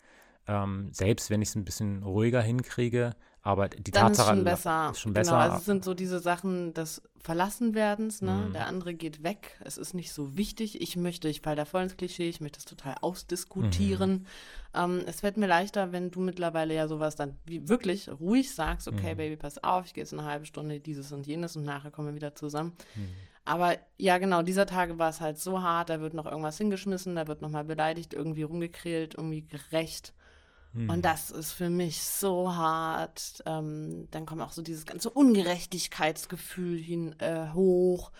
Ähm, selbst wenn ich es ein bisschen ruhiger hinkriege, aber die Dann ist Tatsache schon besser. ist schon Genau, besser. also es sind so diese Sachen des Verlassenwerdens, ne? Mhm. Der andere geht weg, es ist nicht so wichtig. Ich möchte, ich falle da voll ins Klischee, ich möchte das total ausdiskutieren. Mhm. Ähm, es fällt mir leichter, wenn du mittlerweile ja sowas dann wirklich ruhig sagst, okay, Mhm. Baby, pass auf, ich gehe jetzt eine halbe Stunde dieses und jenes und nachher kommen wir wieder zusammen. Mhm. Aber ja, genau, dieser Tage war es halt so hart, da wird noch irgendwas hingeschmissen, da wird noch mal beleidigt, irgendwie rumgekrillt, irgendwie gerecht. Mhm. Und das ist für mich so hart. Ähm, dann kommt auch so dieses ganze Ungerechtigkeitsgefühl hin äh, hoch.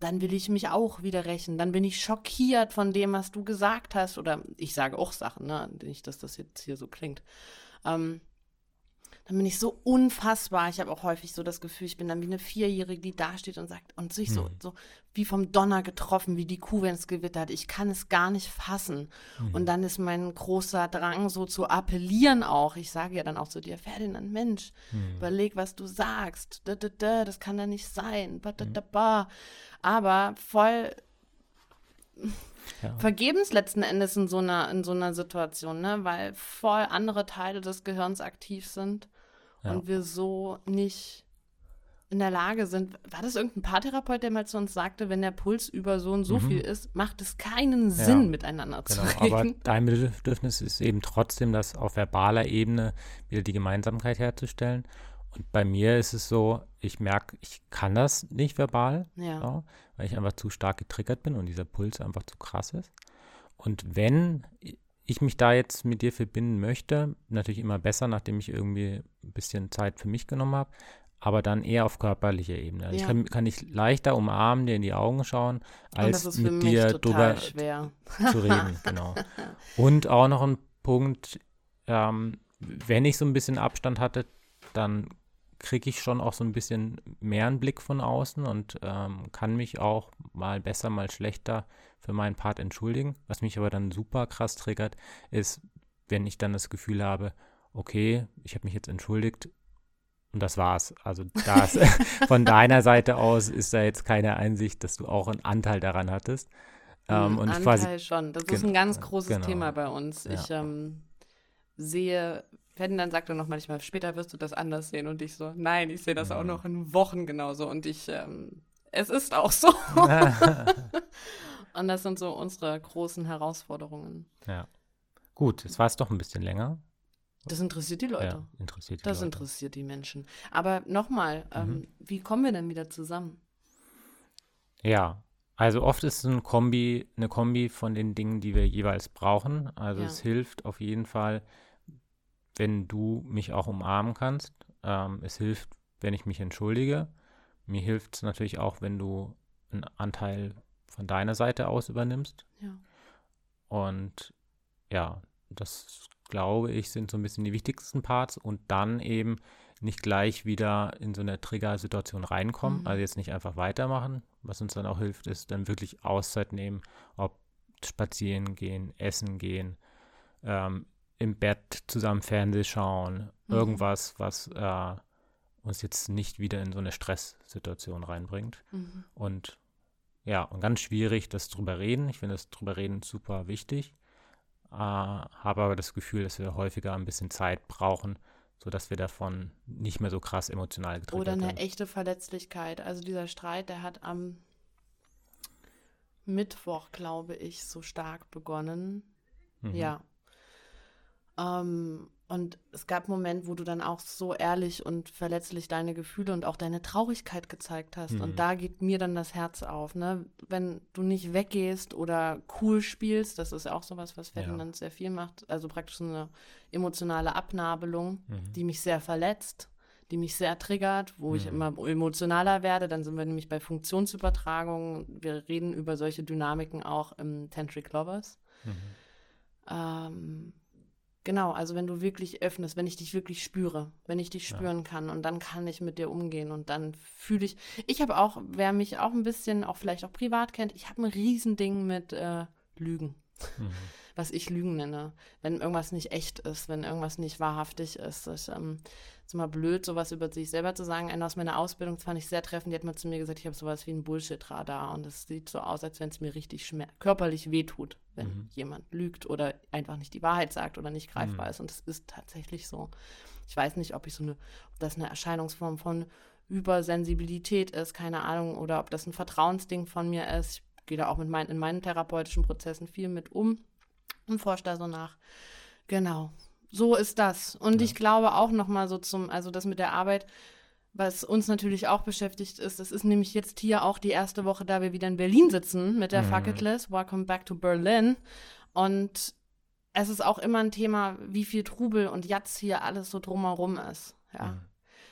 Dann will ich mich auch wieder rächen. Dann bin ich schockiert von dem, was du gesagt hast. Oder ich sage auch Sachen, ne? Nicht, dass das jetzt hier so klingt. Ähm, dann bin ich so unfassbar. Ich habe auch häufig so das Gefühl, ich bin dann wie eine Vierjährige, die dasteht und sagt und sich so, Mhm. so wie vom Donner getroffen, wie die Kuh, wenn es gewittert. Ich kann es gar nicht fassen. Mhm. Und dann ist mein großer Drang, so zu appellieren auch. Ich sage ja dann auch zu dir, Ferdinand, Mensch, Mhm. überleg, was du sagst. Da, da, da, das kann ja nicht sein. Mhm. ba. Aber voll Ja. vergebens letzten Endes in so einer, in so einer Situation, ne? Weil voll andere Teile des Gehirns aktiv sind Ja. und wir so nicht in der Lage sind. War das irgendein Paartherapeut, der mal zu uns sagte, wenn der Puls über so und so Mhm. viel ist, macht es keinen Sinn, miteinander Genau, zu aber reden? dein Bedürfnis ist eben trotzdem, das auf verbaler Ebene wieder die Gemeinsamkeit herzustellen. Und bei mir ist es so, ich merke, ich kann das nicht verbal, Ja. ja, weil ich einfach zu stark getriggert bin und dieser Puls einfach zu krass ist. Und wenn ich mich da jetzt mit dir verbinden möchte, natürlich immer besser, nachdem ich irgendwie ein bisschen Zeit für mich genommen habe, aber dann eher auf körperlicher Ebene. Also Ich Ja. kann, kann dich leichter umarmen, dir in die Augen schauen, als mit dir drüber schwer. zu reden, genau. Und auch noch ein Punkt, ähm, wenn ich so ein bisschen Abstand hatte, dann kriege ich schon auch so ein bisschen mehr einen Blick von außen und ähm, kann mich auch mal besser, mal schlechter für meinen Part entschuldigen. Was mich aber dann super krass triggert, ist, wenn ich dann das Gefühl habe, okay, ich habe mich jetzt entschuldigt und das war's. Also das von deiner Seite aus ist da jetzt keine Einsicht, dass du auch einen Anteil daran hattest. Ähm, Ein und Anteil quasi schon. Das ist ein ganz großes genau. Thema bei uns. Ja. Ich ähm, sehe, Ferdinand sagte noch manchmal, später wirst du das anders sehen. Und ich so, nein, ich sehe das auch Mhm. noch in Wochen genauso. Und ich, ähm, es ist auch so. Und das sind so unsere großen Herausforderungen. ja. Gut, jetzt war es doch ein bisschen länger. Das interessiert die Leute. Ja, interessiert die Das Leute. interessiert die Menschen. Aber nochmal, ähm, Mhm. wie kommen wir denn wieder zusammen? Ja, also oft ist es ein Kombi, eine Kombi von den Dingen, die wir jeweils brauchen. Also Ja. es hilft auf jeden Fall, wenn du mich auch umarmen kannst. Ähm, es hilft, wenn ich mich entschuldige. Mir hilft es natürlich auch, wenn du einen Anteil von deiner Seite aus übernimmst. Ja. Und ja, das glaube ich, sind so ein bisschen die wichtigsten Parts und dann eben nicht gleich wieder in so eine Trigger-Situation reinkommen. Mhm. Also jetzt nicht einfach weitermachen. Was uns dann auch hilft, ist dann wirklich Auszeit nehmen, ob spazieren gehen, essen gehen, ähm, im Bett zusammen Fernseh schauen, Mhm. irgendwas, was äh, uns jetzt nicht wieder in so eine Stresssituation reinbringt. Mhm. Und ja, und ganz schwierig, das drüber reden. Ich finde das drüber reden super wichtig. Äh, habe aber das Gefühl, dass wir häufiger ein bisschen Zeit brauchen, sodass wir davon nicht mehr so krass emotional getriggert Oder eine werden. echte Verletzlichkeit. Also dieser Streit, der hat am Mittwoch, glaube ich, so stark begonnen. Mhm. Ja. Ähm, und es gab einen Moment, wo du dann auch so ehrlich und verletzlich deine Gefühle und auch deine Traurigkeit gezeigt hast. Mhm. Und da geht mir dann das Herz auf, ne? Wenn du nicht weggehst oder cool spielst, das ist ja auch sowas, was Ja. Ferdinand sehr viel macht. Also praktisch so eine emotionale Abnabelung, Mhm. die mich sehr verletzt, die mich sehr triggert, wo ich Mhm. immer emotionaler werde. Dann sind wir nämlich bei Funktionsübertragung. Wir reden über solche Dynamiken auch im Tantric Lovers. Mhm. Ähm, genau, also wenn du wirklich öffnest, wenn ich dich wirklich spüre, wenn ich dich Ja. spüren kann und dann kann ich mit dir umgehen und dann fühle ich, ich habe auch, wer mich auch ein bisschen, auch vielleicht auch privat kennt, ich habe ein Riesending mit äh, Lügen. Mhm. was ich Lügen nenne. Wenn irgendwas nicht echt ist, wenn irgendwas nicht wahrhaftig ist. Das ähm, ist immer blöd, sowas über sich selber zu sagen. Eine aus meiner Ausbildung, das fand ich sehr treffend, die hat mal zu mir gesagt, ich habe sowas wie ein Bullshit-Radar und es sieht so aus, als wenn es mir richtig körperlich wehtut, wenn mhm. jemand lügt oder einfach nicht die Wahrheit sagt oder nicht greifbar mhm. ist. Und es ist tatsächlich so. Ich weiß nicht, ob ich so eine, ob das eine Erscheinungsform von Übersensibilität ist, keine Ahnung, oder ob das ein Vertrauensding von mir ist. Ich gehe da auch mit mein, in meinen therapeutischen Prozessen viel mit um und forsche da so nach. Genau. So ist das. Und ja. ich glaube auch nochmal so zum, also das mit der Arbeit, was uns natürlich auch beschäftigt ist, das ist nämlich jetzt hier auch die erste Woche, da wir wieder in Berlin sitzen mit der mhm. Fuck It List, Welcome Back to Berlin. Und es ist auch immer ein Thema, wie viel Trubel und Jatz hier alles so drumherum ist. Ja. Mhm.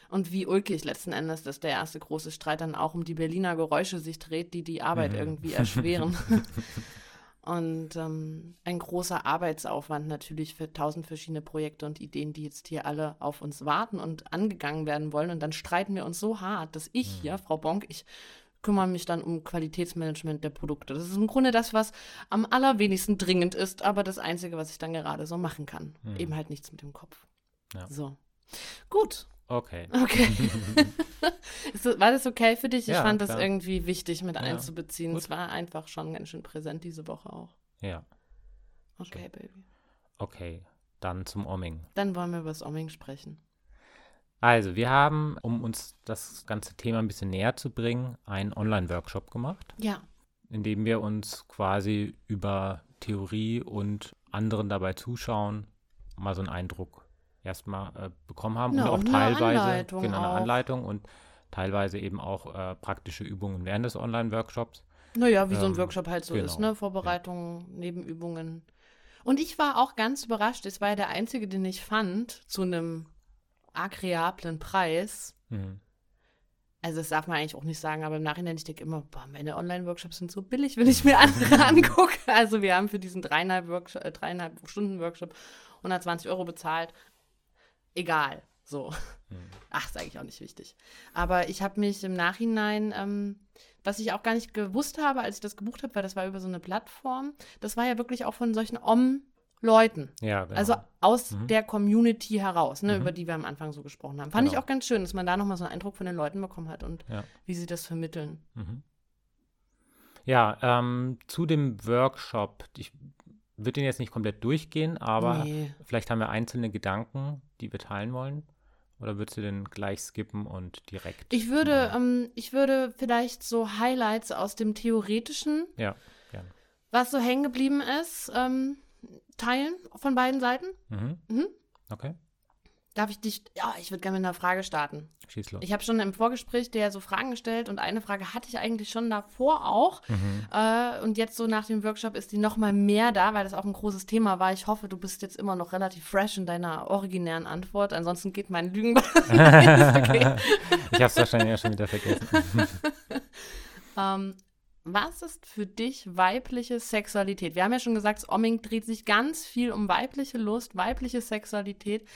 Und wie ulkig letzten Endes, dass der erste große Streit dann auch um die Berliner Geräusche sich dreht, die die Arbeit mhm. irgendwie erschweren. und ähm, ein großer Arbeitsaufwand natürlich für tausend verschiedene Projekte und Ideen, die jetzt hier alle auf uns warten und angegangen werden wollen. Und dann streiten wir uns so hart, dass ich hier, mhm. Frau Bonk, ich kümmere mich dann um Qualitätsmanagement der Produkte. Das ist im Grunde das, was am allerwenigsten dringend ist, aber das Einzige, was ich dann gerade so machen kann. Mhm. Eben halt nichts mit dem Kopf. Ja. So. Gut. Okay. Okay. war das okay für dich? Ich ja, fand klar. das irgendwie wichtig mit ja. einzubeziehen. Gut. Es war einfach schon ganz schön präsent diese Woche auch. Ja. Okay, Schön. Baby. Okay, dann zum Omming. Dann wollen wir über das Omming sprechen. Also, wir haben, um uns das ganze Thema ein bisschen näher zu bringen, einen Online-Workshop gemacht. Ja. In dem wir uns quasi über Theorie und anderen dabei zuschauen, mal so einen Eindruck erstmal äh, bekommen haben. Ja, und auch teilweise Anleitung genau, eine Anleitung und teilweise eben auch äh, praktische Übungen während des Online-Workshops. Naja, wie ähm, so ein ähm, Workshop halt so genau, ist, ne? Vorbereitungen, ja. Nebenübungen. Und ich war auch ganz überrascht, es war ja der einzige, den ich fand, zu einem agreablen Preis. Mhm. Also das darf man eigentlich auch nicht sagen, aber im Nachhinein, ich denke immer, boah, meine Online-Workshops sind so billig, wenn ich mir andere angucke. Also wir haben für diesen dreieinhalb, Workshop, äh, dreieinhalb Stunden Workshop 120 Euro bezahlt. Egal, so. Mhm. Ach, ist eigentlich auch nicht wichtig. Aber ich habe mich im Nachhinein, ähm, was ich auch gar nicht gewusst habe, als ich das gebucht habe, weil das war über so eine Plattform, das war ja wirklich auch von solchen Om- Leuten. Ja, genau. Also aus mhm. der Community heraus, ne, mhm. über die wir am Anfang so gesprochen haben. Fand genau. ich auch ganz schön, dass man da nochmal so einen Eindruck von den Leuten bekommen hat und ja. wie sie das vermitteln. Mhm. Ja, ähm, zu dem Workshop, ich würde den jetzt nicht komplett durchgehen, aber nee. vielleicht haben wir einzelne Gedanken, die wir teilen wollen. Oder würdest du den gleich skippen und direkt? Ich würde, ähm, ich würde vielleicht so Highlights aus dem Theoretischen, ja, gerne. was so hängen geblieben ist, ähm, teilen von beiden Seiten. Mhm. Mhm. Okay. Darf ich dich, ja, ich würde gerne mit einer Frage starten. Schieß los. Ich habe schon im Vorgespräch dir so Fragen gestellt und eine Frage hatte ich eigentlich schon davor auch. Mhm. Äh, und jetzt so nach dem Workshop ist die noch mal mehr da, weil das auch ein großes Thema war. Ich hoffe, du bist jetzt immer noch relativ fresh in deiner originären Antwort. Ansonsten geht mein Lügen. okay. Ich habe es wahrscheinlich ja schon wieder vergessen. ähm, was ist für dich weibliche Sexualität? Wir haben ja schon gesagt, Omming dreht sich ganz viel um weibliche Lust, weibliche Sexualität.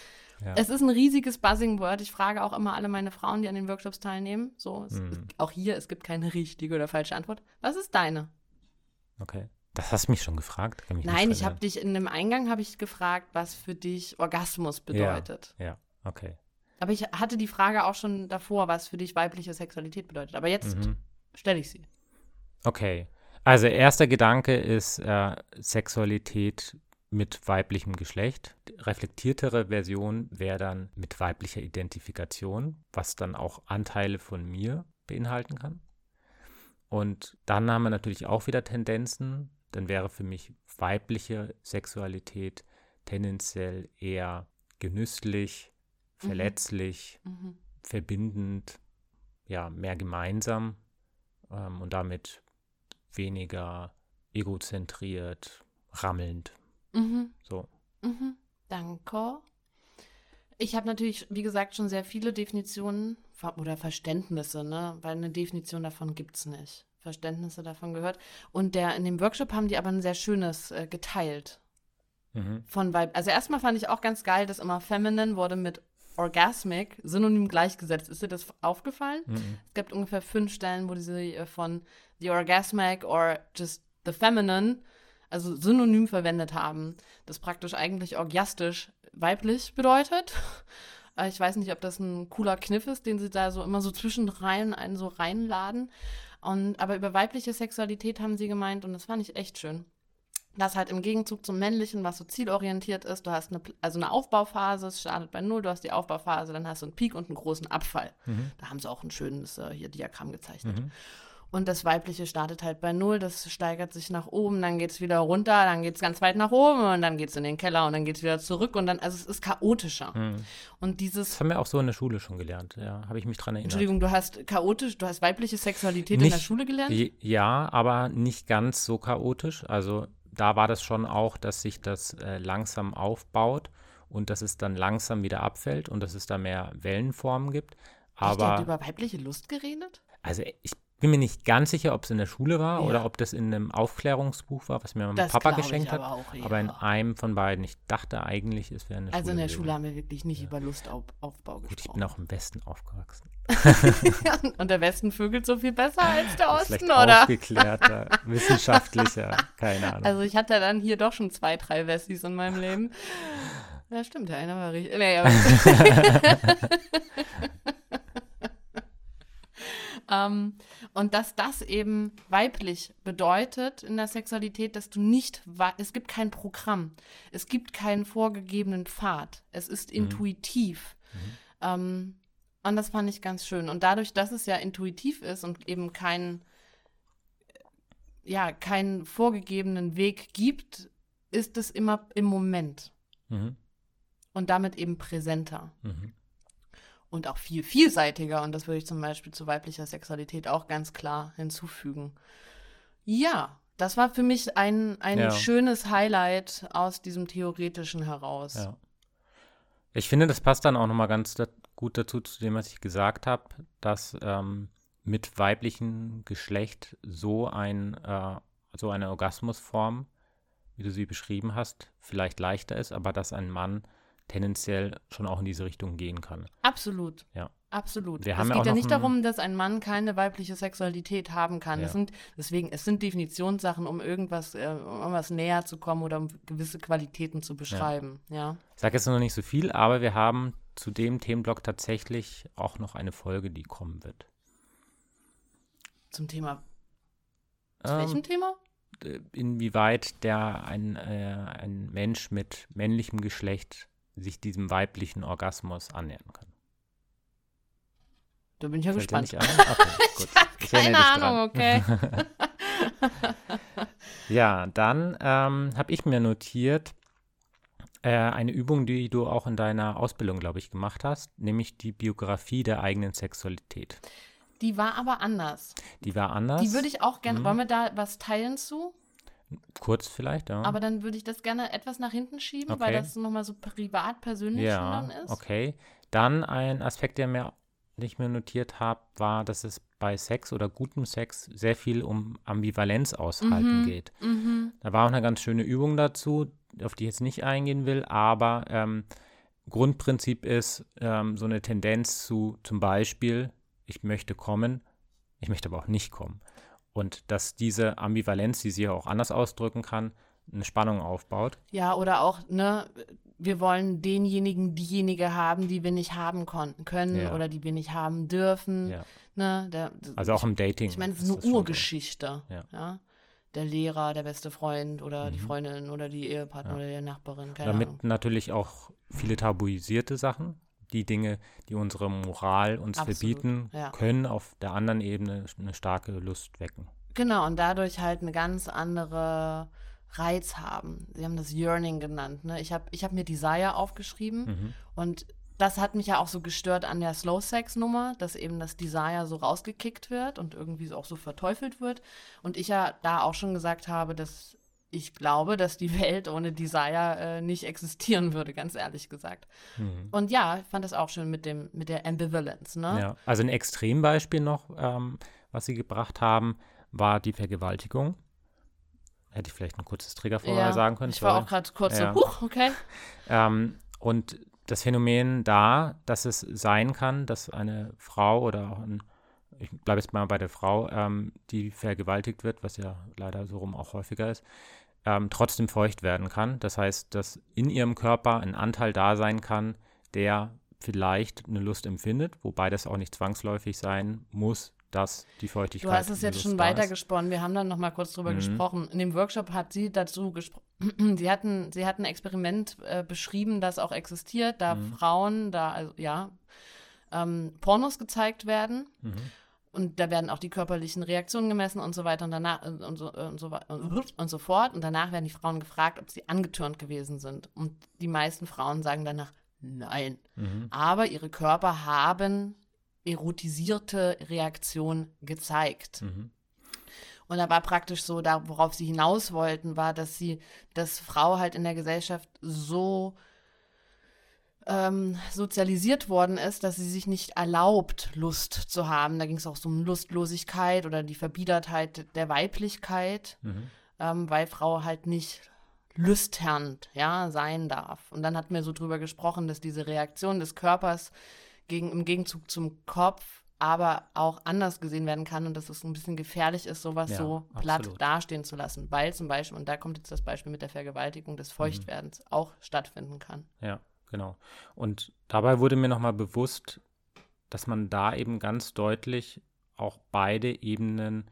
Ja. Es ist ein riesiges Buzzing-Word. Ich frage auch immer alle meine Frauen, die an den Workshops teilnehmen. So, hm. ist, auch hier, es gibt keine richtige oder falsche Antwort. Was ist deine? Okay. Das hast du mich schon gefragt. Nein, ich habe dich in dem Eingang habe ich gefragt, was für dich Orgasmus bedeutet. Ja, ja, okay. Aber ich hatte die Frage auch schon davor, was für dich weibliche Sexualität bedeutet. Aber jetzt mhm. stelle ich sie. Okay. Also erster Gedanke ist äh, Sexualität mit weiblichem Geschlecht. Die reflektiertere Version wäre dann mit weiblicher Identifikation, was dann auch Anteile von mir beinhalten kann. Und dann haben wir natürlich auch wieder Tendenzen. Dann wäre für mich weibliche Sexualität tendenziell eher genüsslich, mhm. verletzlich, mhm. verbindend, ja, mehr gemeinsam ähm, und damit weniger egozentriert, rammelnd. Mhm. So. Mhm. Danke. Ich habe natürlich, wie gesagt, schon sehr viele Definitionen oder Verständnisse, ne? Weil eine Definition davon gibt es nicht. Verständnisse davon gehört. Und der, in dem Workshop haben die aber ein sehr schönes äh, geteilt. Mhm. Von Weib. Also erstmal fand ich auch ganz geil, dass immer Feminine wurde mit Orgasmic synonym gleichgesetzt. Ist dir das aufgefallen? Mhm. Es gibt ungefähr fünf Stellen, wo diese äh, von The Orgasmic or just the Feminine also synonym verwendet haben, das praktisch eigentlich orgiastisch weiblich bedeutet. Äh, ich weiß nicht, ob das ein cooler Kniff ist, den sie da so immer so zwischenreihen einen so reinladen. Und, aber über weibliche Sexualität haben sie gemeint und das fand ich echt schön. Das halt im Gegenzug zum männlichen, was so zielorientiert ist, du hast eine, also eine Aufbauphase, es startet bei Null, du hast die Aufbauphase, dann hast du einen Peak und einen großen Abfall. Mhm. Da haben sie auch ein schönes äh, hier Diagramm gezeichnet. Mhm. Und das Weibliche startet halt bei Null, das steigert sich nach oben, dann geht es wieder runter, dann geht es ganz weit nach oben und dann geht es in den Keller und dann geht es wieder zurück und dann, also es ist chaotischer. Mhm. Und dieses. Das haben wir auch so in der Schule schon gelernt, ja, habe ich mich dran erinnert. Entschuldigung, du hast chaotisch, du hast weibliche Sexualität nicht, in der Schule gelernt? Ja, aber nicht ganz so chaotisch. Also da war das schon auch, dass sich das äh, langsam aufbaut und dass es dann langsam wieder abfällt und dass es da mehr Wellenformen gibt. Aber. Hast du über weibliche Lust geredet? Also ich bin mir nicht ganz sicher, ob es in der Schule war ja. oder ob das in einem Aufklärungsbuch war, was mir mein das Papa geschenkt hat. Aber, auch, ja. aber, in einem von beiden. Ich dachte eigentlich, es wäre eine Also Schule in der Schule haben wir wirklich nicht ja. über Lustaufbau gesprochen. Gut, ich bin auch im Westen aufgewachsen. Und der Westen vögelt so viel besser als der Osten, Vielleicht oder? Aufgeklärter, wissenschaftlicher, keine Ahnung. Also ich hatte dann hier doch schon zwei, drei Wessis in meinem Leben. Ja, stimmt, der eine war richtig. Nee, aber ähm, und dass das eben weiblich bedeutet in der Sexualität, dass du nicht, es gibt kein Programm, es gibt keinen vorgegebenen Pfad, es ist mhm. intuitiv. Mhm. Ähm, und das fand ich ganz schön. Und dadurch, dass es ja intuitiv ist und eben keinen, ja, keinen vorgegebenen Weg gibt, ist es immer im Moment. Mhm. Und damit eben präsenter. Mhm und auch viel vielseitiger. Und das würde ich zum Beispiel zu weiblicher Sexualität auch ganz klar hinzufügen. Ja, das war für mich ein, ein ja. schönes Highlight aus diesem Theoretischen heraus. Ja. Ich finde, das passt dann auch nochmal ganz da gut dazu, zu dem, was ich gesagt habe, dass ähm, mit weiblichem Geschlecht so ein, äh, so eine Orgasmusform, wie du sie beschrieben hast, vielleicht leichter ist, aber dass ein Mann tendenziell schon auch in diese Richtung gehen kann. Absolut. Ja. Absolut. Wir es geht ja nicht darum, dass ein Mann keine weibliche Sexualität haben kann. Ja. Es sind, deswegen, es sind Definitionssachen, um irgendwas, äh, um was näher zu kommen oder um gewisse Qualitäten zu beschreiben. Ja. ja. Ich sage jetzt noch nicht so viel, aber wir haben zu dem Themenblock tatsächlich auch noch eine Folge, die kommen wird. Zum Thema. Zu ähm, welchem Thema? Inwieweit der ein, äh, ein Mensch mit männlichem Geschlecht sich diesem weiblichen Orgasmus annähern kann. Da bin ich ja Fällt gespannt. Okay, gut. Ich keine Ahnung, okay. ja, dann ähm, habe ich mir notiert, äh, eine Übung, die du auch in deiner Ausbildung, glaube ich, gemacht hast, nämlich die Biografie der eigenen Sexualität. Die war aber anders. Die war anders. Die würde ich auch gerne. Mhm. Wollen wir da was teilen zu? Kurz vielleicht, ja. Aber dann würde ich das gerne etwas nach hinten schieben, okay. weil das nochmal so privat, persönlich ja, dann ist. Okay. Dann ein Aspekt, der mir nicht mehr notiert habe, war, dass es bei Sex oder gutem Sex sehr viel um Ambivalenz aushalten mhm. geht. Mhm. Da war auch eine ganz schöne Übung dazu, auf die ich jetzt nicht eingehen will, aber ähm, Grundprinzip ist ähm, so eine Tendenz zu zum Beispiel, ich möchte kommen, ich möchte aber auch nicht kommen. Und dass diese Ambivalenz, die sie ja auch anders ausdrücken kann, eine Spannung aufbaut. Ja, oder auch, ne, wir wollen denjenigen, diejenige haben, die wir nicht haben konnten, können ja. oder die wir nicht haben dürfen. Ja. Ne, der, also auch im Dating. Ich meine, es ist eine Urgeschichte. Ja. ja. Der Lehrer, der beste Freund oder mhm. die Freundin oder die Ehepartner oder die Nachbarin. Keine Damit Ahnung. natürlich auch viele tabuisierte Sachen die Dinge, die unsere Moral uns Absolut, verbieten, ja. können auf der anderen Ebene eine starke Lust wecken. Genau, und dadurch halt eine ganz andere Reiz haben. Sie haben das Yearning genannt. Ne? Ich habe ich hab mir Desire aufgeschrieben mhm. und das hat mich ja auch so gestört an der Slow Sex Nummer, dass eben das Desire so rausgekickt wird und irgendwie so auch so verteufelt wird. Und ich ja da auch schon gesagt habe, dass ich glaube, dass die Welt ohne Desire äh, nicht existieren würde, ganz ehrlich gesagt. Mhm. Und ja, ich fand das auch schön mit dem, mit der Ambivalence, ne? Ja, also ein Extrembeispiel noch, ähm, was sie gebracht haben, war die Vergewaltigung. Hätte ich vielleicht ein kurzes Trigger vorher ja, sagen können. Ich war auch gerade kurz ja. so, huch, okay. ähm, und das Phänomen da, dass es sein kann, dass eine Frau oder auch ein ich bleibe jetzt mal bei der Frau, ähm, die vergewaltigt wird, was ja leider so rum auch häufiger ist, ähm, trotzdem feucht werden kann. Das heißt, dass in ihrem Körper ein Anteil da sein kann, der vielleicht eine Lust empfindet, wobei das auch nicht zwangsläufig sein muss, dass die Feuchtigkeit. Du hast es jetzt schon weitergesponnen. Wir haben dann noch mal kurz drüber mhm. gesprochen. In dem Workshop hat sie dazu gesprochen. sie hatten, sie hatten ein Experiment äh, beschrieben, das auch existiert, da mhm. Frauen, da also ja ähm, Pornos gezeigt werden. Mhm. Und da werden auch die körperlichen Reaktionen gemessen und so weiter und danach und so, und so, und so fort. Und danach werden die Frauen gefragt, ob sie angetürnt gewesen sind. Und die meisten Frauen sagen danach, nein. Mhm. Aber ihre Körper haben erotisierte Reaktion gezeigt. Mhm. Und da war praktisch so, da, worauf sie hinaus wollten, war, dass sie, dass Frau halt in der Gesellschaft so ähm, sozialisiert worden ist, dass sie sich nicht erlaubt, Lust zu haben. Da ging es auch so um Lustlosigkeit oder die Verbiedertheit der Weiblichkeit, mhm. ähm, weil Frau halt nicht lüsternd ja, sein darf. Und dann hatten wir so drüber gesprochen, dass diese Reaktion des Körpers gegen, im Gegenzug zum Kopf aber auch anders gesehen werden kann und dass es ein bisschen gefährlich ist, sowas ja, so platt absolut. dastehen zu lassen, weil zum Beispiel, und da kommt jetzt das Beispiel mit der Vergewaltigung des Feuchtwerdens, mhm. auch stattfinden kann. Ja, genau. Und dabei wurde mir nochmal bewusst, dass man da eben ganz deutlich auch beide Ebenen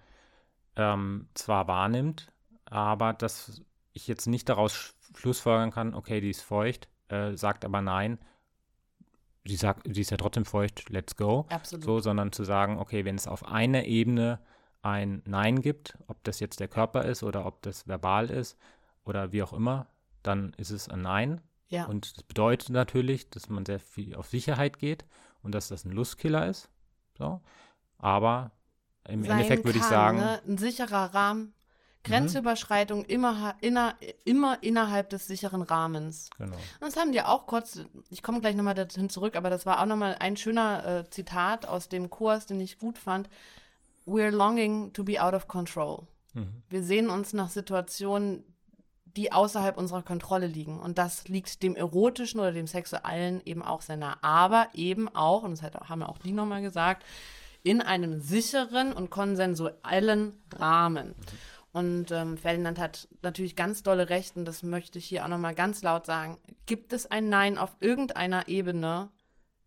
ähm, zwar wahrnimmt, aber dass ich jetzt nicht daraus schlussfolgern kann, okay, die ist feucht, äh, sagt aber nein, sie sagt, sie ist ja trotzdem feucht, let's go. Absolut. So, sondern zu sagen, okay, wenn es auf einer Ebene ein Nein gibt, ob das jetzt der Körper ist oder ob das verbal ist oder wie auch immer, dann ist es ein Nein. Ja. Und das bedeutet natürlich, dass man sehr viel auf Sicherheit geht und dass das ein Lustkiller ist. So. Aber im Sein Endeffekt würde ich sagen. Ne? Ein sicherer Rahmen, Grenzüberschreitung immer, inner, immer innerhalb des sicheren Rahmens. Genau. Und das haben die auch kurz, ich komme gleich nochmal dahin zurück, aber das war auch nochmal ein schöner äh, Zitat aus dem Kurs, den ich gut fand. We're longing to be out of control. Mhm. Wir sehen uns nach Situationen, die außerhalb unserer Kontrolle liegen. Und das liegt dem Erotischen oder dem Sexuellen eben auch sehr nah. Aber eben auch, und das haben auch die nochmal gesagt, in einem sicheren und konsensuellen Rahmen. Und ähm, Ferdinand hat natürlich ganz dolle und das möchte ich hier auch nochmal ganz laut sagen. Gibt es ein Nein auf irgendeiner Ebene,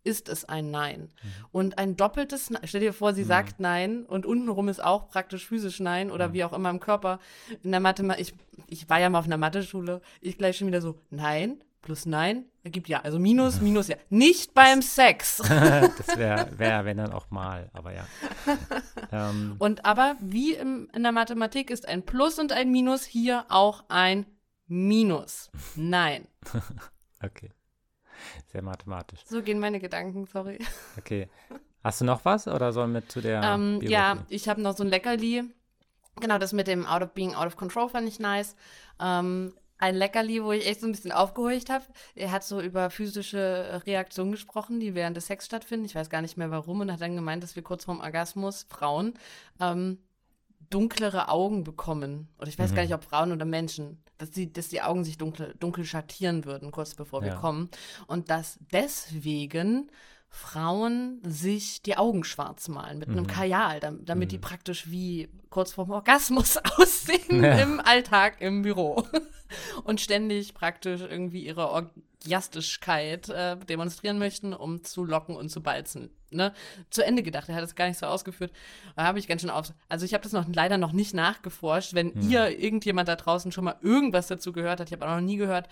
ist es ein Nein. Mhm. Und ein doppeltes Nein, stell dir vor, sie mhm. sagt Nein und untenrum ist auch praktisch physisch Nein oder mhm. wie auch immer im Körper. In der Mathe, ich, ich war ja mal auf einer Mathe-Schule, ich gleich schon wieder so, Nein, plus Nein ergibt ja. Also Minus, Minus ja. Nicht beim Sex. das wäre, wär, wenn dann auch mal, aber ja. ähm. Und aber wie im, in der Mathematik ist ein Plus und ein Minus hier auch ein Minus. Nein. okay. Sehr mathematisch. So gehen meine Gedanken, sorry. Okay. Hast du noch was oder sollen wir zu der? Ähm, ja, ich habe noch so ein Leckerli. Genau, das mit dem Out of Being Out of Control fand ich nice. Ähm, ein Leckerli, wo ich echt so ein bisschen aufgehorcht habe. Er hat so über physische Reaktionen gesprochen, die während des Sex stattfinden. Ich weiß gar nicht mehr warum und hat dann gemeint, dass wir kurz vorm Orgasmus, Frauen, ähm, dunklere Augen bekommen. Oder ich weiß mhm. gar nicht, ob Frauen oder Menschen, dass die, dass die Augen sich dunkel, dunkel schattieren würden, kurz bevor ja. wir kommen. Und dass deswegen Frauen sich die Augen schwarz malen mit mhm. einem Kajal, damit, mhm. die praktisch wie kurz vorm Orgasmus aussehen ja. im Alltag im Büro und ständig praktisch irgendwie ihre Orgiastischkeit äh, demonstrieren möchten, um zu locken und zu balzen. Ne? Zu Ende gedacht, er hat es gar nicht so ausgeführt. Da habe ich ganz schön auf. Also ich habe das noch leider noch nicht nachgeforscht. Wenn mhm. ihr irgendjemand da draußen schon mal irgendwas dazu gehört hat, ich habe auch noch nie gehört,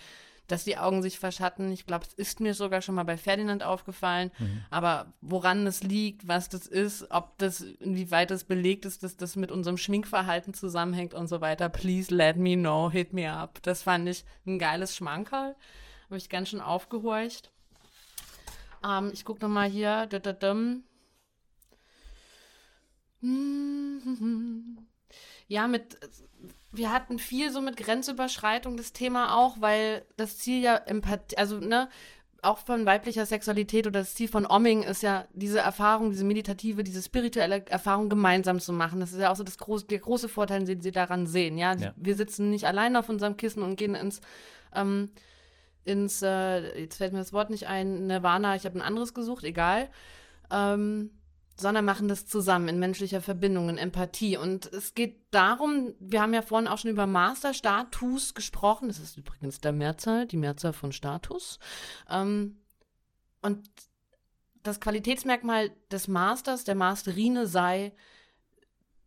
dass die Augen sich verschatten. Ich glaube, es ist mir sogar schon mal bei Ferdinand aufgefallen. Mhm. Aber woran es liegt, was das ist, ob das, inwieweit das belegt ist, dass das mit unserem Schminkverhalten zusammenhängt und so weiter, please let me know, hit me up. Das fand ich ein geiles Schmankerl. Habe ich ganz schön aufgehorcht. Ähm, ich gucke nochmal hier. Ja, mit wir hatten viel so mit Grenzüberschreitung das Thema auch, weil das Ziel ja Empathie, also ne, auch von weiblicher Sexualität oder das Ziel von Omming ist ja, diese Erfahrung, diese meditative, diese spirituelle Erfahrung gemeinsam zu machen. Das ist ja auch so das große, der große Vorteil, den sie daran sehen. Ja? ja. wir sitzen nicht allein auf unserem Kissen und gehen ins, ähm, ins, äh, jetzt fällt mir das Wort nicht ein, Nirvana, ich habe ein anderes gesucht, egal. Ähm, sondern machen das zusammen in menschlicher Verbindung, in Empathie. Und es geht darum, wir haben ja vorhin auch schon über Masterstatus gesprochen. Das ist übrigens der Mehrzahl, die Mehrzahl von Status. Ähm, und das Qualitätsmerkmal des Masters, der Masterine sei,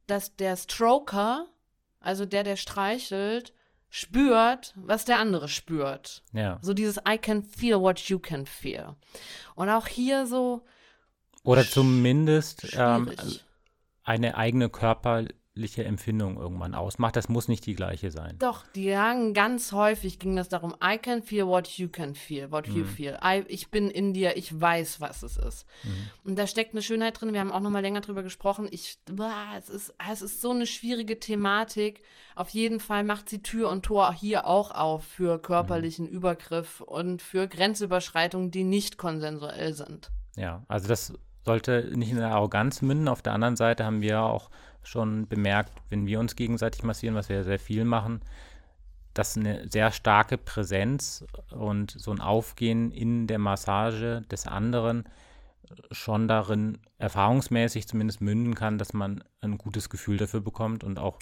dass der Stroker, also der, der streichelt, spürt, was der andere spürt. Ja. So dieses I can feel what you can feel. Und auch hier so. Oder zumindest ähm, eine eigene körperliche Empfindung irgendwann ausmacht. Das muss nicht die gleiche sein. Doch, die sagen ganz häufig ging das darum, I can feel what you can feel, what you feel. I, ich bin in dir, ich weiß, was es ist. Und da steckt eine Schönheit drin. Wir haben auch noch mal länger drüber gesprochen. Ich, boah, es ist, es ist so eine schwierige Thematik. Auf jeden Fall macht sie Tür und Tor hier auch auf für körperlichen Übergriff und für Grenzüberschreitungen, die nicht konsensuell sind. Ja, also das sollte nicht in der Arroganz münden. Auf der anderen Seite haben wir auch schon bemerkt, wenn wir uns gegenseitig massieren, was wir sehr viel machen, dass eine sehr starke Präsenz und so ein Aufgehen in der Massage des anderen schon darin erfahrungsmäßig zumindest münden kann, dass man ein gutes Gefühl dafür bekommt und auch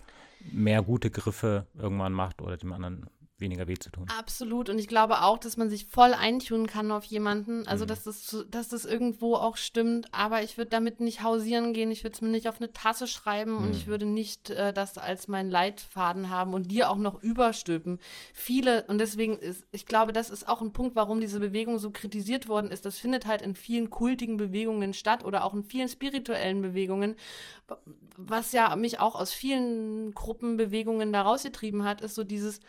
mehr gute Griffe irgendwann macht oder dem anderen weniger weh zu tun. Absolut. Und ich glaube auch, dass man sich voll eintun kann auf jemanden. Also, dass, das, dass das irgendwo auch stimmt. Aber ich würde damit nicht hausieren gehen. Ich würde es mir nicht auf eine Tasse schreiben und ich würde nicht äh, das als mein Leitfaden haben und dir auch noch überstülpen. Viele, und deswegen ist, ich glaube, das ist auch ein Punkt, warum diese Bewegung so kritisiert worden ist. Das findet halt in vielen kultigen Bewegungen statt oder auch in vielen spirituellen Bewegungen. Was ja mich auch aus vielen Gruppenbewegungen da rausgetrieben hat, ist so dieses,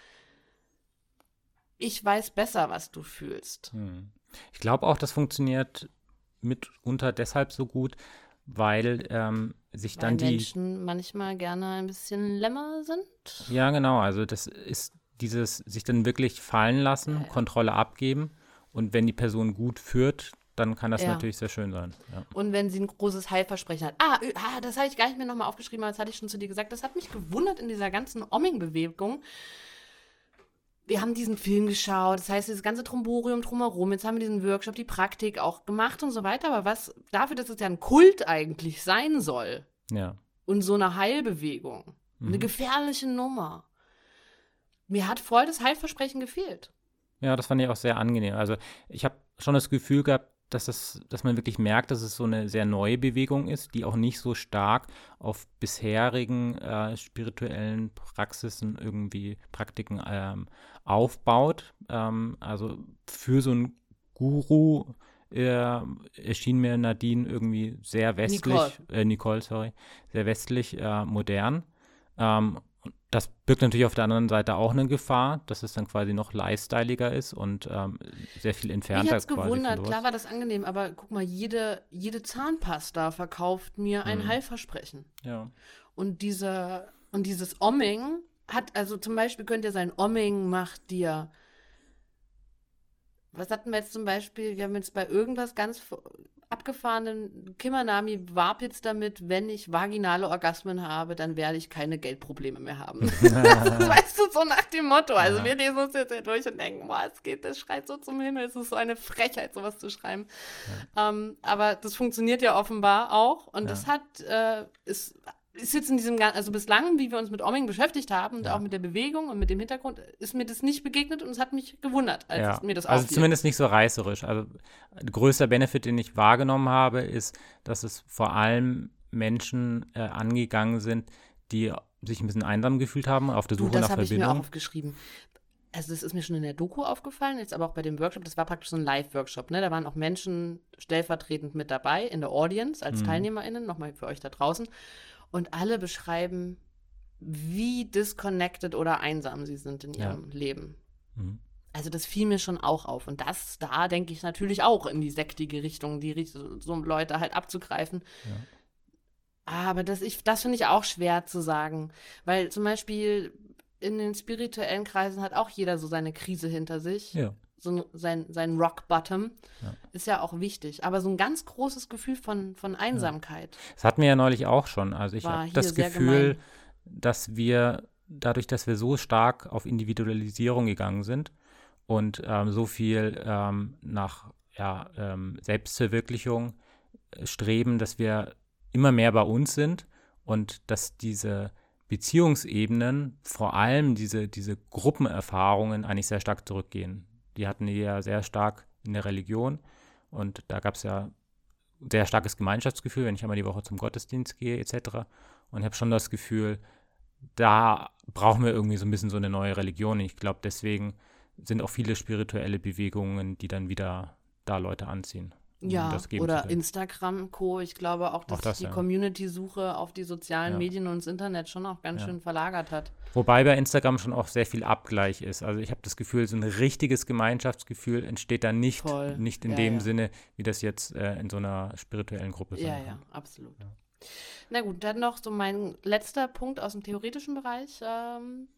ich weiß besser, was du fühlst. Hm. Ich glaube auch, das funktioniert mitunter deshalb so gut, weil ähm, sich Weil dann die Menschen manchmal gerne ein bisschen lämmer sind. Ja, genau. Also das ist dieses sich dann wirklich fallen lassen, Kontrolle abgeben. Und wenn die Person gut führt, dann kann das Ja. natürlich sehr schön sein. Ja. Und wenn sie ein großes Heilversprechen hat. Ah, ah das habe ich gar nicht mehr nochmal aufgeschrieben, aber das hatte ich schon zu dir gesagt. Das hat mich gewundert in dieser ganzen Omming-Bewegung. Wir haben diesen Film geschaut, das heißt, dieses ganze Tromborium drumherum. Jetzt haben wir diesen Workshop, die Praktik auch gemacht und so weiter. Aber was dafür, dass es ja ein Kult eigentlich sein soll ja. und so eine Heilbewegung, eine gefährliche Nummer. Mir hat voll das Heilversprechen gefehlt. Ja, das fand ich auch sehr angenehm. Also ich habe schon das Gefühl gehabt, dass, das, dass man wirklich merkt, dass es so eine sehr neue Bewegung ist, die auch nicht so stark auf bisherigen äh, spirituellen Praxisen irgendwie Praktiken ähm, aufbaut. Ähm, also für so einen Guru äh, erschien mir Nadine irgendwie sehr westlich, Nicole. Äh, Nicole, sorry, sehr westlich äh, modern. Ähm, das birgt natürlich auf der anderen Seite auch eine Gefahr, dass es dann quasi noch lifestyleiger ist und ähm, sehr viel entfernter quasi von gewundert. Klar war das angenehm, aber guck mal, jede, jede Zahnpasta verkauft mir ein Mhm. Heilversprechen. Ja. Und diese, und dieses Omming hat, also zum Beispiel könnte ja sein, Omming macht dir. Was hatten wir jetzt zum Beispiel? Wir haben jetzt bei irgendwas ganz abgefahrenen Kimanami warb jetzt damit, wenn ich vaginale Orgasmen habe, dann werde ich keine Geldprobleme mehr haben. das weißt du, so nach dem Motto. Also Ja. wir lesen uns jetzt hier durch und denken, boah, es geht, das schreit so zum Himmel, es ist so eine Frechheit, sowas zu schreiben. Ähm, aber das funktioniert ja offenbar auch und das hat, äh, ist, ist jetzt in diesem, also bislang, wie wir uns mit Omming beschäftigt haben und Ja. auch mit der Bewegung und mit dem Hintergrund, ist mir das nicht begegnet und es hat mich gewundert, als ja. mir das also auffiel. zumindest nicht so reißerisch. Also größter Benefit, den ich wahrgenommen habe, ist, dass es vor allem Menschen äh, angegangen sind, die sich ein bisschen einsam gefühlt haben, auf der Du, Suche das nach habe ich mir auch Verbindung. aufgeschrieben. Also das ist mir schon in der Doku aufgefallen, jetzt aber auch bei dem Workshop, das war praktisch so ein Live-Workshop, ne? Da waren auch Menschen stellvertretend mit dabei in der Audience als Mhm. TeilnehmerInnen, nochmal für euch da draußen. Und alle beschreiben, wie disconnected oder einsam sie sind in Ja. ihrem Leben. Mhm. Also das fiel mir schon auch auf. Und das, da denke ich natürlich auch in die sektige Richtung, die so Leute halt abzugreifen. Aber das, ich, das finde ich auch schwer zu sagen. Weil zum Beispiel in den spirituellen Kreisen hat auch jeder so seine Krise hinter sich. Ja. So ein- sein, sein Rock Bottom Ja. ist ja auch wichtig. Aber so ein ganz großes Gefühl von, von Einsamkeit. Das hatten wir ja neulich auch schon. Also ich habe das Gefühl, gemein. dass wir dadurch, dass wir so stark auf Individualisierung gegangen sind und ähm, so viel ähm, nach ja, ähm, Selbstverwirklichung äh, streben, dass wir immer mehr bei uns sind und dass diese Beziehungsebenen, vor allem diese, diese Gruppenerfahrungen eigentlich sehr stark zurückgehen. Die hatten die ja sehr stark in der Religion und da gab es ja sehr starkes Gemeinschaftsgefühl, wenn ich einmal die Woche zum Gottesdienst gehe etc. Und ich habe schon das Gefühl, da brauchen wir irgendwie so ein bisschen so eine neue Religion. Ich glaube, deswegen sind auch viele spirituelle Bewegungen, die dann wieder da Leute anziehen. Ja, oder. Instagram, Co. Ich glaube auch, dass Auch das, sich die ja. Community-Suche auf die sozialen Ja. Medien und das Internet schon auch ganz Ja. schön verlagert hat. Wobei bei Instagram schon auch sehr viel Abgleich ist. Also ich habe das Gefühl, so ein richtiges Gemeinschaftsgefühl entsteht da nicht, Voll. nicht in Ja, dem ja. Sinne, wie das jetzt äh, in so einer spirituellen Gruppe Ja, sein ja, kann. absolut. Na gut, dann noch so mein letzter Punkt aus dem theoretischen Bereich. Ähm,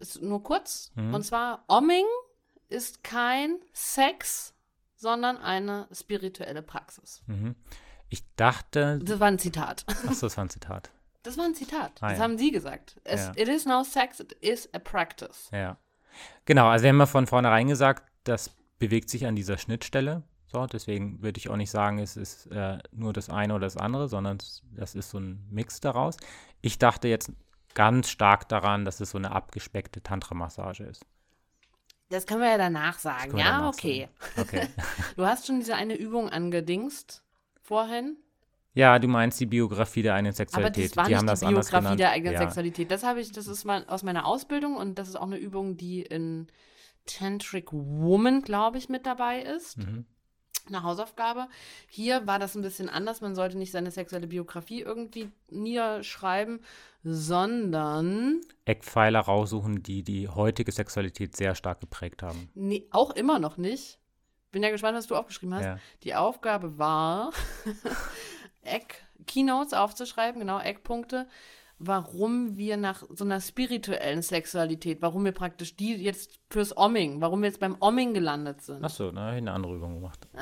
ist nur kurz. Mhm. Und zwar, Omming ist kein Sex, sondern eine spirituelle Praxis. Mhm. Ich dachte, Das war ein Zitat. ach so, das war ein Zitat. Das war ein Zitat. Ah, das ja. haben Sie gesagt. Es, Ja. It is no sex, it is a practice. Ja. Genau, also wir haben ja von vornherein gesagt, das bewegt sich an dieser Schnittstelle. So, deswegen würde ich auch nicht sagen, es ist äh, nur das eine oder das andere, sondern das ist so ein Mix daraus. Ich dachte jetzt ganz stark daran, dass es so eine abgespeckte Tantra-Massage ist. Das können wir ja danach sagen. Ja, danach okay. Okay. Du hast schon diese eine Übung angedingst vorhin. ja, du meinst die Biografie der eigenen Aber Sexualität. das war die nicht haben das die anders Biografie der eigenen ja. Sexualität. Das habe ich, das ist mal aus meiner Ausbildung und das ist auch eine Übung, die in Tantric Woman, glaube ich, mit dabei ist. Mhm. Eine Hausaufgabe. Hier war das ein bisschen anders. Man sollte nicht seine sexuelle Biografie irgendwie niederschreiben, sondern Eckpfeiler raussuchen, die die heutige Sexualität sehr stark geprägt haben. nee, auch immer noch nicht. Bin ja gespannt, was du aufgeschrieben hast. Ja. Die Aufgabe war, Eck, Keynotes aufzuschreiben, genau, Eckpunkte, warum wir nach so einer spirituellen Sexualität, warum wir praktisch die jetzt fürs Omming, warum wir jetzt beim Omming gelandet sind. Achso, da habe ich eine andere Übung gemacht.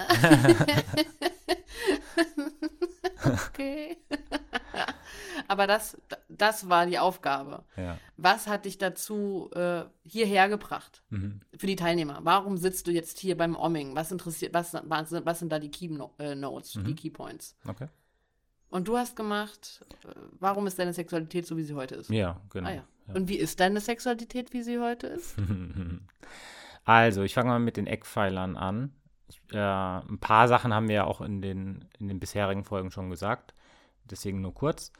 Okay. Aber das, das war die Aufgabe. Ja. Was hat dich dazu äh, hierher gebracht Mhm. für die Teilnehmer? Warum sitzt du jetzt hier beim Omming? Was interessiert, was, was, was sind da die Key no äh, Notes, die Mhm. Key Points? Okay. Und du hast gemacht, äh, warum ist deine Sexualität so, wie sie heute ist? Ja, genau. Ah ja. Und wie ist deine Sexualität, wie sie heute ist? Also, ich fange mal mit den Eckpfeilern an. Ich, äh, ein paar Sachen haben wir ja auch in den, in den bisherigen Folgen schon gesagt. Deswegen nur kurz.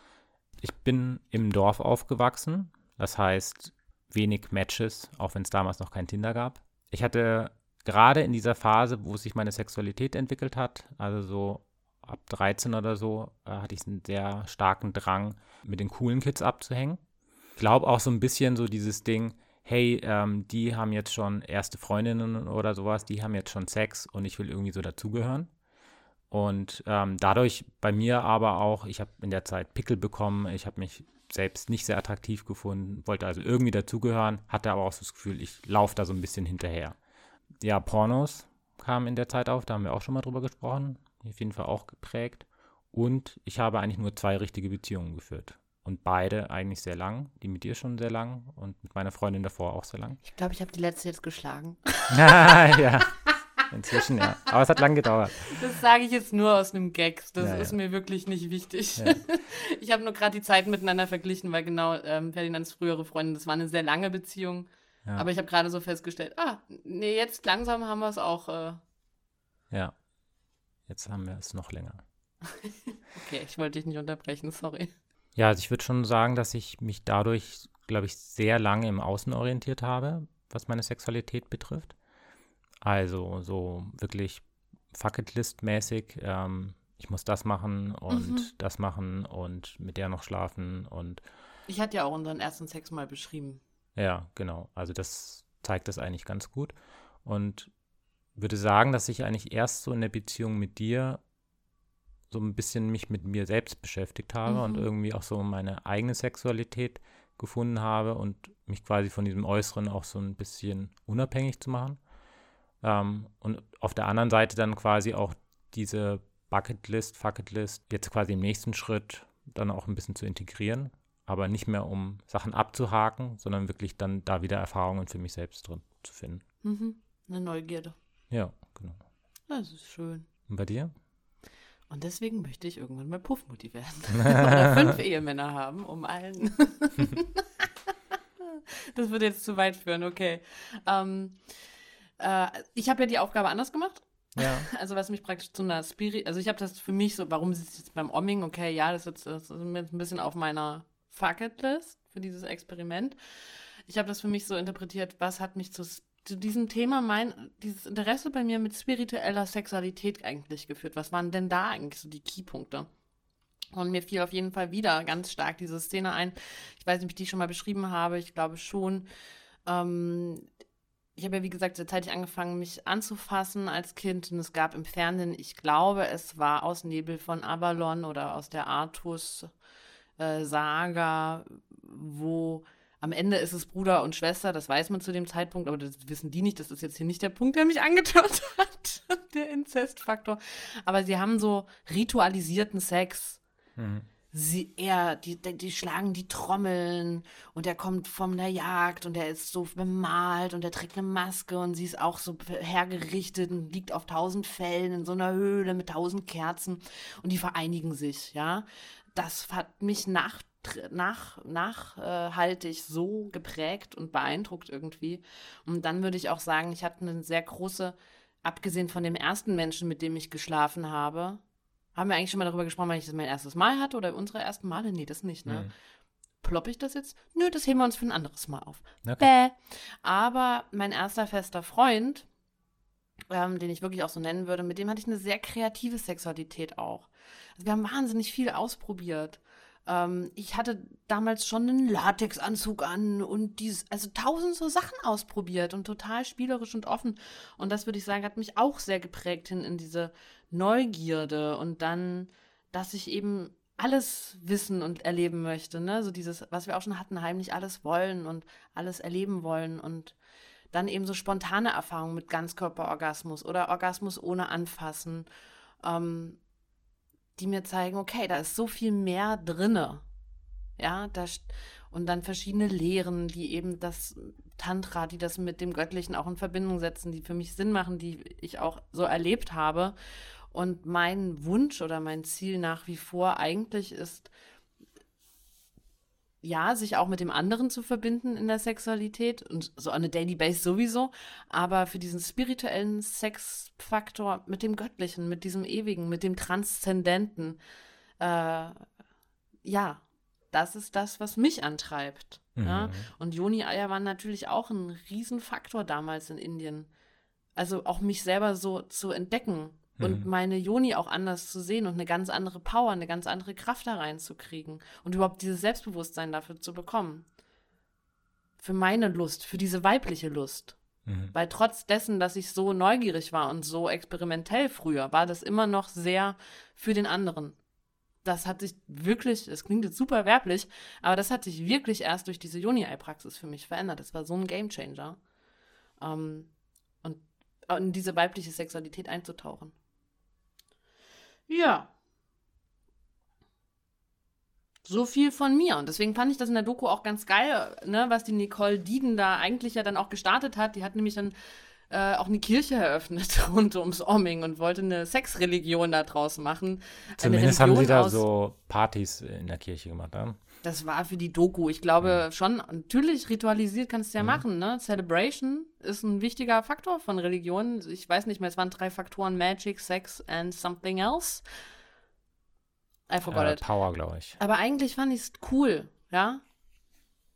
Ich bin im Dorf aufgewachsen. Das heißt, wenig Matches, auch wenn es damals noch kein Tinder gab. Ich hatte gerade in dieser Phase, wo sich meine Sexualität entwickelt hat, also so ab 13 oder so, äh, hatte ich einen sehr starken Drang, mit den coolen Kids abzuhängen. Ich glaube auch so ein bisschen so dieses Ding, hey, ähm, die haben jetzt schon erste Freundinnen oder sowas, die haben jetzt schon Sex und ich will irgendwie so dazugehören. Und ähm, dadurch bei mir aber auch, ich habe in der Zeit Pickel bekommen, ich habe mich selbst nicht sehr attraktiv gefunden, wollte also irgendwie dazugehören, hatte aber auch so das Gefühl, ich laufe da so ein bisschen hinterher. Ja, Pornos kamen in der Zeit auf, da haben wir auch schon mal drüber gesprochen, auf jeden Fall auch geprägt. Und ich habe eigentlich nur zwei richtige Beziehungen geführt. Und beide eigentlich sehr lang. Die mit dir schon sehr lang und mit meiner Freundin davor auch sehr lang. Ich glaube, ich habe die letzte jetzt geschlagen. ja, inzwischen ja. Aber es hat lang gedauert. Das sage ich jetzt nur aus einem Gag. Das Ja, ist ja. mir wirklich nicht wichtig. Ja. Ich habe nur gerade die Zeiten miteinander verglichen, weil genau ähm, Ferdinands frühere Freundin, das war eine sehr lange Beziehung. Ja. Aber ich habe gerade so festgestellt, ah, nee, jetzt langsam haben wir es auch. Äh, Ja. Jetzt haben wir es noch länger. okay, ich wollte dich nicht unterbrechen, sorry. Ja, also ich würde schon sagen, dass ich mich dadurch, glaube ich, sehr lange im Außen orientiert habe, was meine Sexualität betrifft. Also so wirklich Fucketlist-mäßig, ähm, ich muss das machen und Mhm. das machen und mit der noch schlafen und Ich hatte ja auch unseren ersten Sex mal beschrieben. ja, genau. Also das zeigt das eigentlich ganz gut. Und würde sagen, dass ich eigentlich erst so in der Beziehung mit dir so ein bisschen mich mit mir selbst beschäftigt habe und Mhm. irgendwie auch so meine eigene Sexualität gefunden habe und mich quasi von diesem Äußeren auch so ein bisschen unabhängig zu machen. Ähm, und auf der anderen Seite dann quasi auch diese Bucketlist, Fucketlist jetzt quasi im nächsten Schritt dann auch ein bisschen zu integrieren, aber nicht mehr um Sachen abzuhaken, sondern wirklich dann da wieder Erfahrungen für mich selbst drin zu finden. Mhm. Eine Neugierde. Ja, genau. Das ist schön. Und bei dir? Und deswegen möchte ich irgendwann mal Puffmutti werden. Oder fünf Ehemänner haben, um allen. das würde jetzt zu weit führen, okay. Ähm, äh, ich habe ja die Aufgabe anders gemacht. Ja. Also was mich praktisch zu einer Spirit, also ich habe das für mich so, warum ist es jetzt beim Omming, okay, ja, das ist jetzt, das ist jetzt ein bisschen auf meiner Fucket-List für dieses Experiment. Ich habe das für mich so interpretiert, was hat mich zu, zu diesem Thema, mein, dieses Interesse bei mir mit spiritueller Sexualität eigentlich geführt? Was waren denn da eigentlich so die Keypunkte? Und mir fiel auf jeden Fall wieder ganz stark diese Szene ein. Ich weiß nicht, ob ich die schon mal beschrieben habe. Ich glaube schon. Ähm, ich habe ja, wie gesagt, zeitig angefangen, mich anzufassen als Kind. Und es gab im Fernsehen, ich glaube, es war aus Nebel von Avalon oder aus der Artus-Saga, äh, wo am Ende ist es Bruder und Schwester, das weiß man zu dem Zeitpunkt, aber das wissen die nicht. Das ist jetzt hier nicht der Punkt, der mich angetört hat, der Inzestfaktor. Aber sie haben so ritualisierten Sex. Mhm sie er, die, die schlagen die Trommeln und er kommt von der Jagd und er ist so bemalt und er trägt eine Maske und sie ist auch so hergerichtet und liegt auf tausend Fällen in so einer Höhle mit tausend Kerzen und die vereinigen sich, ja. Das hat mich nach, nach, nachhaltig so geprägt und beeindruckt irgendwie. Und dann würde ich auch sagen, ich hatte eine sehr große, abgesehen von dem ersten Menschen, mit dem ich geschlafen habe, haben wir eigentlich schon mal darüber gesprochen, weil ich das mein erstes Mal hatte oder unsere ersten Male? Nee, das nicht, ne? Mhm. Ploppe ich das jetzt? Nö, das heben wir uns für ein anderes Mal auf. Okay. Bäh. Aber mein erster fester Freund, ähm, den ich wirklich auch so nennen würde, mit dem hatte ich eine sehr kreative Sexualität auch. Also wir haben wahnsinnig viel ausprobiert. Ähm, ich hatte damals schon einen Latexanzug an und dies, also tausend so Sachen ausprobiert und total spielerisch und offen. Und das würde ich sagen, hat mich auch sehr geprägt hin in diese Neugierde und dann, dass ich eben alles wissen und erleben möchte, ne? So dieses, was wir auch schon hatten, heimlich alles wollen und alles erleben wollen und dann eben so spontane Erfahrungen mit Ganzkörperorgasmus oder Orgasmus ohne Anfassen. Ähm, die mir zeigen, okay, da ist so viel mehr drinne. Ja, da, und dann verschiedene Lehren, die eben das Tantra, die das mit dem Göttlichen auch in Verbindung setzen, die für mich Sinn machen, die ich auch so erlebt habe. Und mein Wunsch oder mein Ziel nach wie vor eigentlich ist, ja, sich auch mit dem anderen zu verbinden in der Sexualität und so on a daily base sowieso, aber für diesen spirituellen Sexfaktor mit dem Göttlichen, mit diesem Ewigen, mit dem Transzendenten, äh, ja, das ist das, was mich antreibt. Mhm. Ja? Und Joni-Eier waren natürlich auch ein Riesenfaktor damals in Indien. Also auch mich selber so zu entdecken und mhm. meine Joni auch anders zu sehen und eine ganz andere Power, eine ganz andere Kraft da reinzukriegen und überhaupt dieses Selbstbewusstsein dafür zu bekommen. Für meine Lust, für diese weibliche Lust. Mhm. Weil trotz dessen, dass ich so neugierig war und so experimentell früher, war das immer noch sehr für den anderen. Das hat sich wirklich, es klingt jetzt super werblich, aber das hat sich wirklich erst durch diese Joni-Ei-Praxis für mich verändert. Das war so ein Gamechanger. Ähm, und in diese weibliche Sexualität einzutauchen. Ja. So viel von mir. Und deswegen fand ich das in der Doku auch ganz geil, ne, was die Nicole Dieden da eigentlich ja dann auch gestartet hat. Die hat nämlich dann äh, auch eine Kirche eröffnet rund ums Omming und wollte eine Sexreligion da draus machen. Zumindest haben sie da so Partys in der Kirche gemacht, ne? Das war für die Doku. Ich glaube mhm. schon, natürlich ritualisiert kannst du ja mhm. machen, ne? Celebration ist ein wichtiger Faktor von Religion. Ich weiß nicht mehr, es waren drei Faktoren: Magic, Sex and something else. I forgot äh, it. Power, glaube ich. Aber eigentlich fand ich es cool, ja?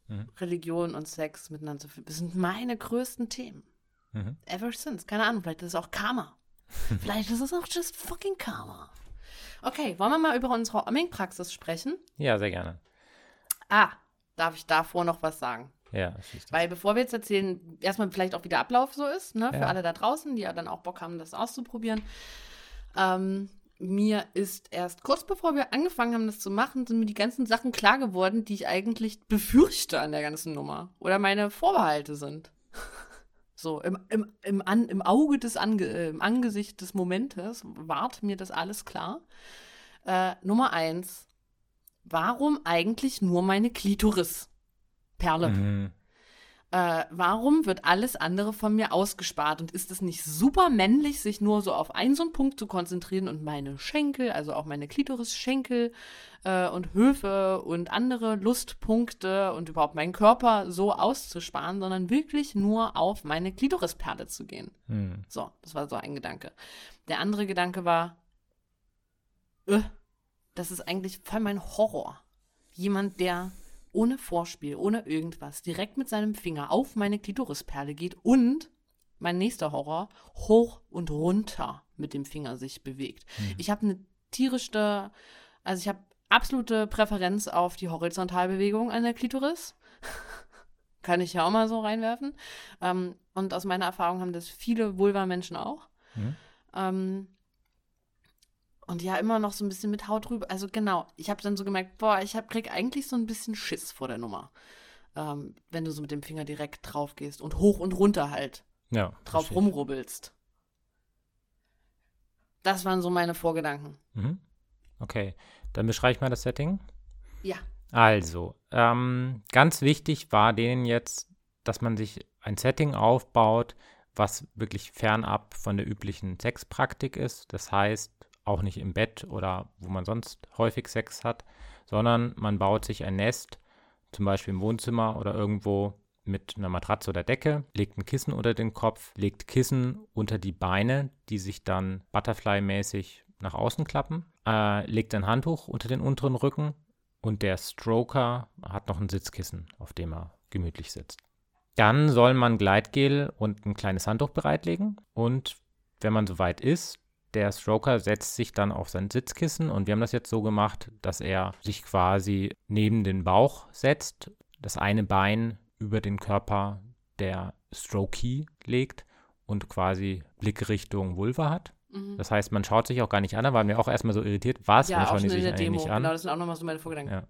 Mhm. Religion und Sex miteinander zu führen. Das sind meine größten Themen. Mhm. Ever since. Keine Ahnung, vielleicht ist es auch Karma. vielleicht ist es auch just fucking Karma. Okay, wollen wir mal über unsere Omming-Praxis sprechen? Ja, sehr gerne. Ah, darf ich davor noch was sagen? Ja, Weil bevor wir jetzt erzählen, erstmal vielleicht auch wie der Ablauf so ist, ne, für ja. alle da draußen, die ja dann auch Bock haben, das auszuprobieren. Ähm, mir ist erst kurz bevor wir angefangen haben, das zu machen, sind mir die ganzen Sachen klar geworden, die ich eigentlich befürchte an der ganzen Nummer oder meine Vorbehalte sind. So, im, im, im, an, im Auge des Ange, äh, im Angesicht des Momentes ward mir das alles klar. Äh, Nummer eins, warum eigentlich nur meine Klitoris? Perle. Mhm. äh, warum wird alles andere von mir ausgespart? Und ist es nicht super männlich, sich nur so auf einen so einen Punkt zu konzentrieren und meine Schenkel, also auch meine Klitoris-Schenkel äh, und Höfe und andere Lustpunkte und überhaupt meinen Körper so auszusparen, sondern wirklich nur auf meine Klitorisperle zu gehen? Hm. So, das war so ein Gedanke. Der andere Gedanke war, äh, das ist eigentlich voll mein Horror. Jemand, der ohne Vorspiel, ohne irgendwas, direkt mit seinem Finger auf meine Klitorisperle geht und mein nächster Horror, hoch und runter mit dem Finger sich bewegt. Ich habe eine tierischste, also ich habe absolute Präferenz auf die Horizontalbewegung an der Klitoris. Kann ich ja auch mal so reinwerfen. Ähm, und aus meiner Erfahrung haben das viele Vulva-Menschen auch. Mhm. Ähm, und ja, immer noch so ein bisschen mit Haut drüber. Also genau, ich habe dann so gemerkt, boah, ich hab, krieg eigentlich so ein bisschen Schiss vor der Nummer. Ähm, wenn du so mit dem Finger direkt drauf gehst und hoch und runter halt Ja. drauf verstehe rumrubbelst. Das waren so meine Vorgedanken. Mhm. Okay, dann beschreibe ich mal das Setting. Ja. Also, ähm, ganz wichtig war denen jetzt, dass man sich ein Setting aufbaut, was wirklich fernab von der üblichen Sexpraktik ist. Das heißt, auch nicht im Bett oder wo man sonst häufig Sex hat, sondern man baut sich ein Nest, zum Beispiel im Wohnzimmer oder irgendwo mit einer Matratze oder Decke, legt ein Kissen unter den Kopf, legt Kissen unter die Beine, die sich dann Butterfly-mäßig nach außen klappen, äh, legt ein Handtuch unter den unteren Rücken und der Stroker hat noch ein Sitzkissen, auf dem er gemütlich sitzt. Dann soll man Gleitgel und ein kleines Handtuch bereitlegen und wenn man soweit ist, der Stroker setzt sich dann auf sein Sitzkissen und wir haben das jetzt so gemacht, dass er sich quasi neben den Bauch setzt, das eine Bein über den Körper der Strokee legt und quasi Blickrichtung Vulva hat. Mhm. Das heißt, man schaut sich auch gar nicht an, da waren wir auch erstmal so irritiert, was, ja, schauen die sich eigentlich Demo. nicht an. Genau, das sind auch nochmal so meine Vorgedanken. Ja.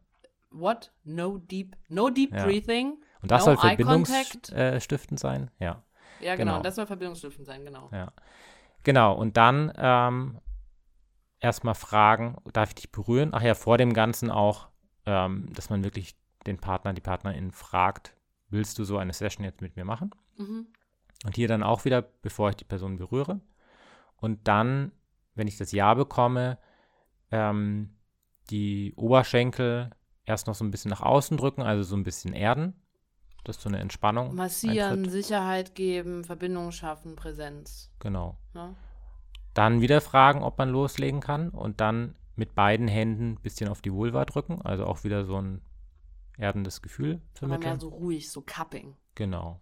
What? No deep, no deep Ja. breathing. Und das No soll verbindungsstiftend sein, ja. Ja, genau. Genau. Das soll verbindungsstiftend sein, genau. Ja. Genau, und dann ähm, erstmal fragen, darf ich dich berühren? Ach ja, vor dem Ganzen auch, ähm, dass man wirklich den Partner, die Partnerin fragt, willst du so eine Session jetzt mit mir machen? Mhm. Und hier dann auch wieder, bevor ich die Person berühre. Und dann, wenn ich das Ja bekomme, ähm, die Oberschenkel erst noch so ein bisschen nach außen drücken, also so ein bisschen erden, dass so eine Entspannung Massieren, eintritt. Sicherheit geben, Verbindung schaffen, Präsenz. Genau. Ne? Dann wieder fragen, ob man loslegen kann und dann mit beiden Händen ein bisschen auf die Vulva drücken, also auch wieder so ein erdendes Gefühl Aber mehr vermitteln. so ruhig, so Cupping. Genau.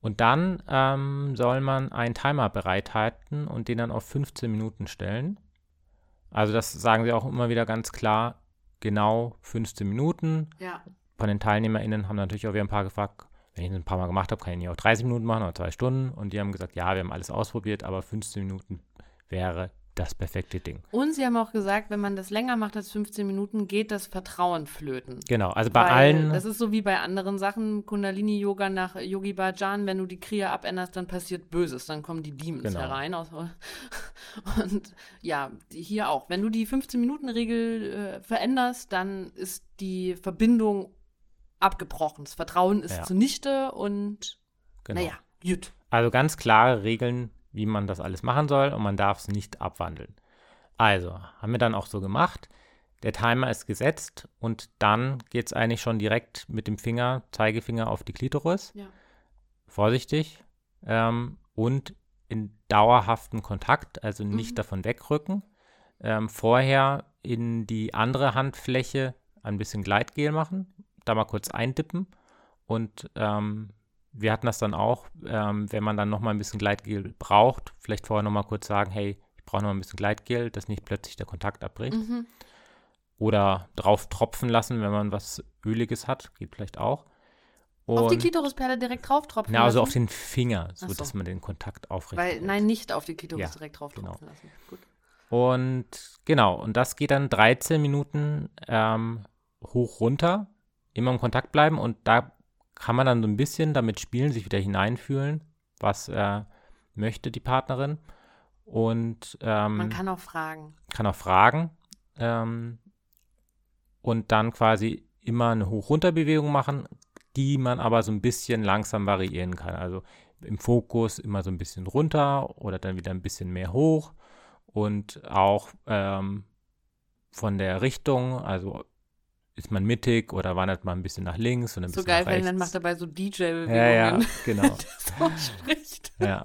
Und dann ähm, soll man einen Timer bereithalten und den dann auf 15 Minuten stellen. Also das sagen sie auch immer wieder ganz klar, genau 15 Minuten. Ja. Von den TeilnehmerInnen haben natürlich auch wieder ein paar gefragt, wenn ich das ein paar Mal gemacht habe, kann ich nicht auch 30 Minuten machen oder zwei Stunden. Und die haben gesagt, ja, wir haben alles ausprobiert, aber 15 Minuten wäre das perfekte Ding. Und sie haben auch gesagt, wenn man das länger macht als 15 Minuten, geht das Vertrauen flöten. Genau, also bei Weil allen, Das ist so wie bei anderen Sachen, Kundalini-Yoga nach Yogi Bhajan, wenn du die Kriya abänderst, dann passiert Böses, dann kommen die Demons Genau. herein. Aus, und ja, hier auch. Wenn du die 15-Minuten-Regel äh, veränderst, dann ist die Verbindung abgebrochen. Das Vertrauen ist Ja. zunichte und genau. naja, gut. Also ganz klare Regeln, wie man das alles machen soll und man darf es nicht abwandeln. Also, haben wir dann auch so gemacht. Der Timer ist gesetzt und dann geht es eigentlich schon direkt mit dem Finger, Zeigefinger auf die Klitoris. Ja. Vorsichtig. Ähm, und in dauerhaften Kontakt, also nicht Mhm. davon wegrücken. Ähm, vorher in die andere Handfläche ein bisschen Gleitgel machen, da mal kurz eindippen und ähm, wir hatten das dann auch, ähm, wenn man dann nochmal ein bisschen Gleitgel braucht, vielleicht vorher nochmal kurz sagen, hey, ich brauche nochmal ein bisschen Gleitgel, dass nicht plötzlich der Kontakt abbricht. Mhm. Oder drauf tropfen lassen, wenn man was Öliges hat, geht vielleicht auch. Auf die Und- Klitorisperle direkt drauf tropfen na, also lassen? auf den Finger, so, so. dass man den Kontakt aufrecht Weil, nein, nicht auf die Klitoris Ja, direkt drauf genau. tropfen lassen. Gut. Und genau, und das geht dann 13 Minuten ähm, hoch runter, immer im Kontakt bleiben und da kann man dann so ein bisschen damit spielen, sich wieder hineinfühlen, was äh, möchte die Partnerin. Und ähm, Man kann auch fragen. kann auch fragen ähm, und dann quasi immer eine Hoch-Runter-Bewegung machen, die man aber so ein bisschen langsam variieren kann. Also im Fokus immer so ein bisschen runter oder dann wieder ein bisschen mehr hoch und auch ähm, von der Richtung, also ist man mittig oder wandert man ein bisschen nach links und ein So bisschen geil, nach wenn rechts. dann macht dabei so DJ-Bewegungen. ja, ja, genau. so spricht. Ja.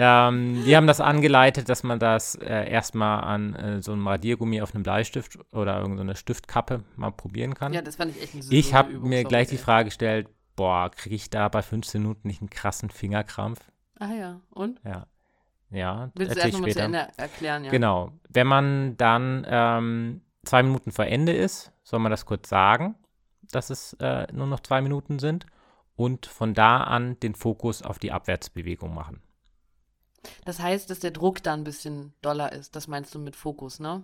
Ähm, die haben das angeleitet, dass man das äh, erstmal an äh, so einem Radiergummi auf einem Bleistift oder irgendeine Stiftkappe mal probieren kann. Ja, das fand ich echt eine ich habe mir gleich die. Frage gestellt, boah, kriege ich da bei 15 Minuten nicht einen krassen Fingerkrampf? Ah ja, und? Ja. Ja, Willst du erst nochmal zu. Ende erklären, ja? Genau. Wenn man dann ähm, zwei Minuten vor Ende ist, soll man das kurz sagen, dass es äh, nur noch zwei Minuten sind und von da an den Fokus auf die Abwärtsbewegung machen. Das heißt, dass der Druck da ein bisschen doller ist. Das meinst du mit Fokus, ne?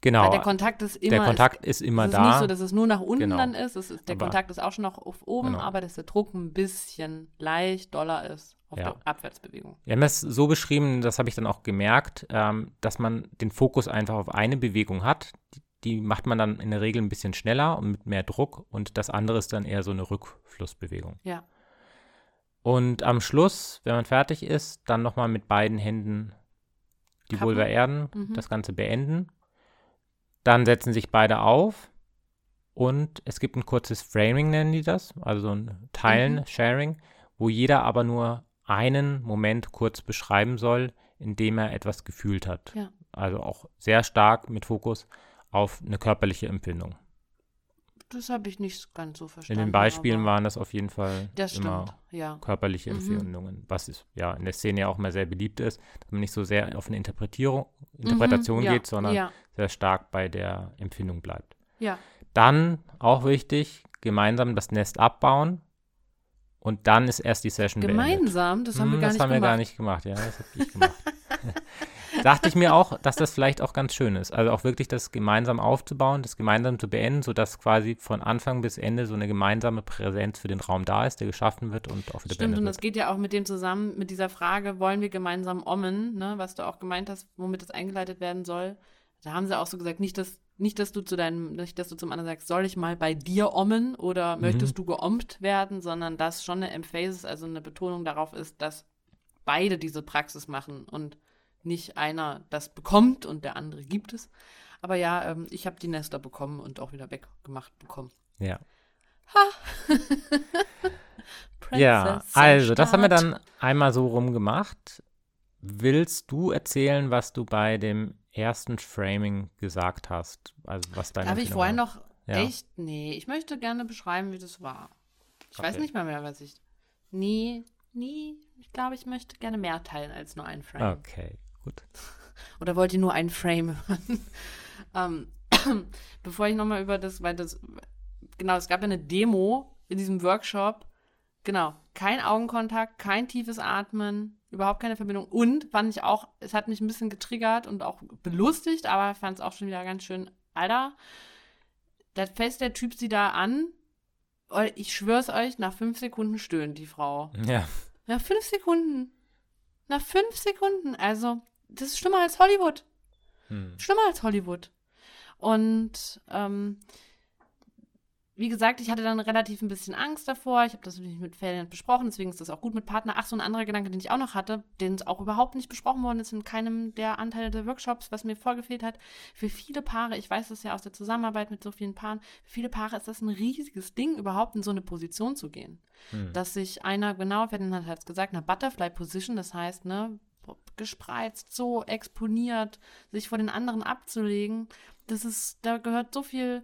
Genau. Weil der Kontakt ist immer. der Kontakt ist immer es ist da. nicht so, dass es nur nach unten Genau. dann ist. Es ist der Aber- Kontakt ist auch schon noch auf oben, Genau. aber dass der Druck ein bisschen leicht doller ist auf Ja. der Abwärtsbewegung. Wir haben das so beschrieben, das habe ich dann auch gemerkt, ähm, dass man den Fokus einfach auf eine Bewegung hat. Die, die macht man dann in der Regel ein bisschen schneller und mit mehr Druck und das andere ist dann eher so eine Rückflussbewegung. Ja. Und am Schluss, wenn man fertig ist, dann nochmal mit beiden Händen die Kappen. Vulva erden, Mhm. das Ganze beenden. Dann setzen sich beide auf und es gibt ein kurzes Framing, nennen die das, also so ein Teilen, Mhm. Sharing, wo jeder aber nur einen Moment kurz beschreiben soll, in dem er etwas gefühlt hat. Ja. Also auch sehr stark mit Fokus auf eine körperliche Empfindung. Das habe ich nicht ganz so In verstanden. den Beispielen waren das auf jeden Fall Das immer stimmt, ja. körperliche Mhm. Empfindungen, was ist, ja in der Szene ja auch mal sehr beliebt ist, dass man nicht so sehr auf eine Interpretierung, Interpretation Mhm, ja, geht, sondern Ja, sehr stark bei der Empfindung bleibt. ja. Dann, auch wichtig, gemeinsam das Nest abbauen und dann ist erst die Session beendet. Gemeinsam, das haben wir Hm, gar das nicht haben wir gemacht. gar nicht gemacht, ja, das habe ich gemacht. Dachte ich mir auch, dass das vielleicht auch ganz schön ist. Also auch wirklich das gemeinsam aufzubauen, das gemeinsam zu beenden, sodass quasi von Anfang bis Ende so eine gemeinsame Präsenz für den Raum da ist, der geschaffen wird und auch wieder Stimmt, und das wird. geht ja auch mit dem zusammen, mit dieser Frage, wollen wir gemeinsam ommen, ne, was du auch gemeint hast, womit das eingeleitet werden soll. Da haben sie auch so gesagt, nicht, dass, nicht, dass du zu deinem, nicht, dass du zum anderen sagst, soll ich mal bei dir ommen oder Mhm. möchtest du geommt werden, sondern dass schon eine Emphasis, also eine Betonung darauf ist, dass beide diese Praxis machen und nicht einer das bekommt und der andere gibt es. Aber ja, ähm, ich habe die Nester bekommen und auch wieder weggemacht bekommen. Ja. Princess Ja, also das haben wir dann einmal so rum gemacht. Willst du erzählen, was du bei dem ersten Framing gesagt hast? Also was deine Darf ich vorher noch Ja. echt? Nee, ich möchte gerne beschreiben, wie das war. Ich weiß Okay. nicht mal mehr, was ich. Nee, nee, ich glaube, ich möchte gerne mehr teilen als nur ein Frame. Okay, gut. Oder wollt ihr nur ein Frame hören? ähm, bevor ich nochmal über das, weil das, genau, es gab ja eine Demo in diesem Workshop. Genau, kein Augenkontakt, kein tiefes Atmen, überhaupt keine Verbindung. Und fand ich auch, es hat mich ein bisschen getriggert und auch belustigt, aber fand es auch schon wieder ganz schön, Alter, da fässt der Typ sie da an. Ich schwör's euch, nach fünf Sekunden stöhnt die Frau. Ja, Nach fünf Sekunden. Nach fünf Sekunden. Also, das ist schlimmer als Hollywood. hm. Schlimmer als Hollywood. Und ähm, wie gesagt, ich hatte dann relativ ein bisschen Angst davor. Ich habe das natürlich mit Ferien besprochen, deswegen ist das auch gut mit Partner. Ach, so ein anderer Gedanke, den ich auch noch hatte, den es auch überhaupt nicht besprochen worden ist in keinem der Anteile der Workshops, was mir vorgefehlt hat. Für viele Paare, ich weiß das ja aus der Zusammenarbeit mit so vielen Paaren, für viele Paare ist das ein riesiges Ding, überhaupt in so eine Position zu gehen. Hm. Dass sich einer, genau, Ferdinand hat es gesagt, eine Butterfly Position, das heißt, ne, gespreizt, so exponiert, sich vor den anderen abzulegen, das ist, da gehört so viel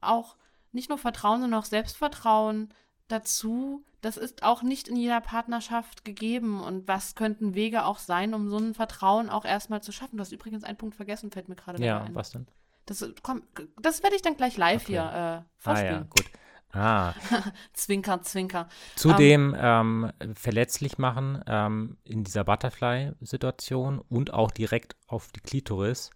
auch nicht nur Vertrauen, sondern auch Selbstvertrauen dazu. Das ist auch nicht in jeder Partnerschaft gegeben. Und was könnten Wege auch sein, um so ein Vertrauen auch erstmal zu schaffen? Du hast übrigens einen Punkt vergessen, fällt mir gerade ja, ein. was denn? Das, komm, das werde ich dann gleich live Okay. hier äh, Ah ja, vorspielen. gut. Ah, Zwinker, zwinker. Zudem ähm, verletzlich machen ähm, in dieser Butterfly-Situation und auch direkt auf die Klitoris,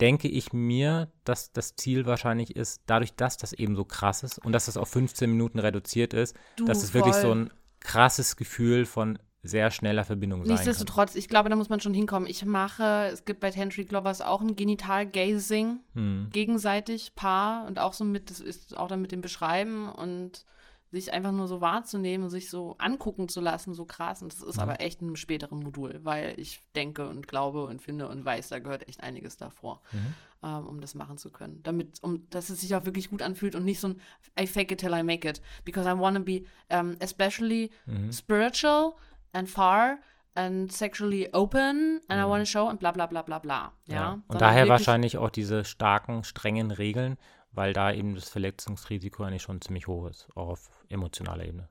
denke ich mir, dass das Ziel wahrscheinlich ist, dadurch, dass das eben so krass ist und dass das auf 15 Minuten reduziert ist, Du, dass es wirklich so ein krasses Gefühl von sehr schneller Verbindung sein kann. Nichtsdestotrotz, ich glaube, da muss man schon hinkommen. Ich mache, es gibt bei Tantric Lovers auch ein Genital-Gazing, Hm. gegenseitig, Paar und auch so mit, das ist auch dann mit dem Beschreiben und sich einfach nur so wahrzunehmen und sich so angucken zu lassen, so krass. Und das ist Mhm. aber echt ein späteren Modul, weil ich denke und glaube und finde und weiß, da gehört echt einiges davor, Mhm. ähm, um das machen zu können. Damit, um, dass es sich auch wirklich gut anfühlt und nicht so ein I fake it till I make it. Because I want to be um, especially Mhm. spiritual and far and sexually open and I want to show und bla bla bla bla bla. Ja. Mhm. Ja. Und Sondern daher wahrscheinlich auch diese starken, strengen Regeln, weil da eben das Verletzungsrisiko eigentlich schon ziemlich hoch ist, auch auf emotionaler Ebene.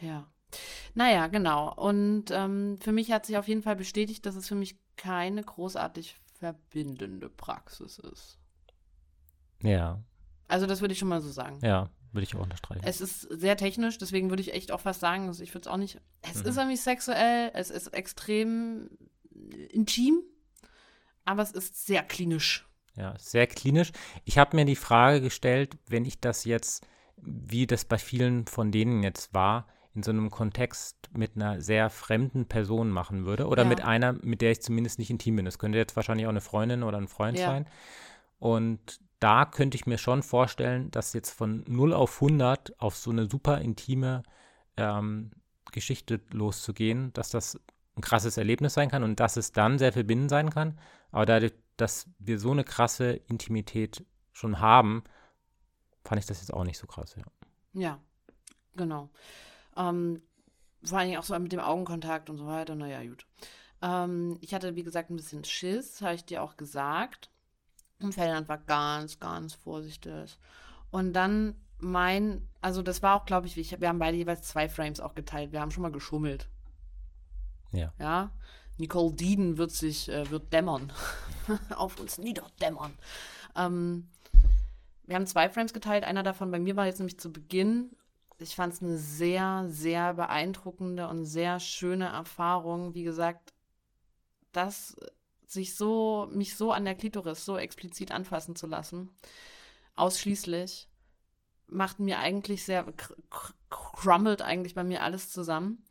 Ja. Naja, genau. Und ähm, für mich hat sich auf jeden Fall bestätigt, dass es für mich keine großartig verbindende Praxis ist. Ja, Also das würde ich schon mal so sagen. ja, würde ich auch unterstreichen. Es ist sehr technisch, deswegen würde ich echt auch fast sagen, also ich würde es auch nicht. Es Mhm. ist irgendwie sexuell, es ist extrem intim, aber es ist sehr klinisch. Ja, sehr klinisch. Ich habe mir die Frage gestellt, wenn ich das jetzt, wie das bei vielen von denen jetzt war, in so einem Kontext mit einer sehr fremden Person machen würde oder Ja. mit einer, mit der ich zumindest nicht intim bin. Das könnte jetzt wahrscheinlich auch eine Freundin oder ein Freund Ja. sein. Und da könnte ich mir schon vorstellen, dass jetzt von 0 auf 100 auf so eine super intime ähm, Geschichte loszugehen, dass das ein krasses Erlebnis sein kann und dass es dann sehr verbindend sein kann. Aber dadurch, dass wir so eine krasse Intimität schon haben, fand ich das jetzt auch nicht so krass, ja. Ja, genau. Ähm, vor Dingen auch so mit dem Augenkontakt und so weiter. Naja, gut. Ähm, ich hatte, wie gesagt, ein bisschen Schiss, habe ich dir auch gesagt. Und Ferdinand war ganz, ganz vorsichtig. Und dann mein, also das war auch, glaube ich, ich, wir haben beide jeweils zwei Frames auch geteilt. Wir haben schon mal geschummelt. Ja. Ja. Nicole Deeden wird sich, äh, wird dämmern. Auf uns niederdämmern. Ähm, wir haben zwei Frames geteilt. Einer davon bei mir war jetzt nämlich zu Beginn. Ich fand es eine sehr, sehr beeindruckende und sehr schöne Erfahrung. Wie gesagt, das sich so, mich so an der Klitoris so explizit anfassen zu lassen, ausschließlich, macht mir eigentlich sehr, crummelt eigentlich bei mir alles zusammen.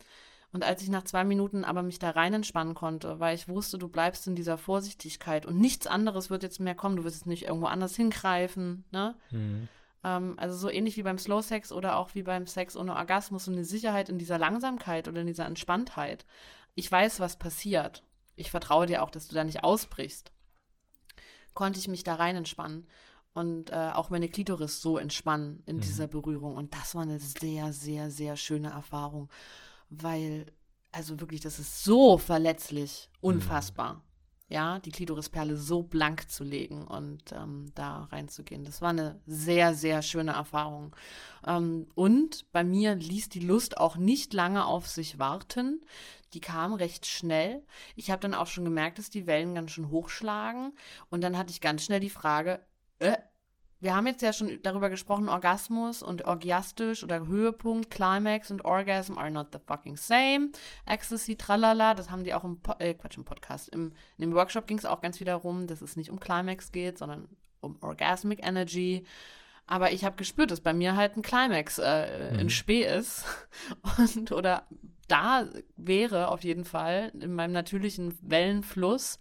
Und als ich nach zwei Minuten aber mich da rein entspannen konnte, weil ich wusste, du bleibst in dieser Vorsichtigkeit und nichts anderes wird jetzt mehr kommen, du wirst jetzt nicht irgendwo anders hingreifen, ne? Mhm. Ähm, also so ähnlich wie beim Slow Sex oder auch wie beim Sex ohne Orgasmus, so eine Sicherheit in dieser Langsamkeit oder in dieser Entspanntheit. Ich weiß, was passiert. Ich vertraue dir auch, dass du da nicht ausbrichst. Konnte ich mich da rein entspannen und äh, auch meine Klitoris so entspannen in Mhm. dieser Berührung. Und das war eine sehr, sehr, sehr schöne Erfahrung, weil, also wirklich, das ist so verletzlich, unfassbar. Ja, die Klitorisperle so blank zu legen und ähm, da reinzugehen. Das war eine sehr, sehr schöne Erfahrung. Ähm, und bei mir ließ die Lust auch nicht lange auf sich warten. Die kam recht schnell. Ich habe dann auch schon gemerkt, dass die Wellen ganz schön hochschlagen. Und dann hatte ich ganz schnell die Frage, äh, wir haben jetzt ja schon darüber gesprochen, Orgasmus und orgiastisch oder Höhepunkt, Climax und Orgasm are not the fucking same. Ecstasy, tralala, das haben die auch im, po äh, Quatsch, im Podcast. Im, in dem Workshop ging es auch ganz wieder rum, dass es nicht um Climax geht, sondern um Orgasmic Energy. Aber ich habe gespürt, dass bei mir halt ein Climax äh, Mhm. in Spee ist. Und, oder da wäre auf jeden Fall in meinem natürlichen Wellenfluss.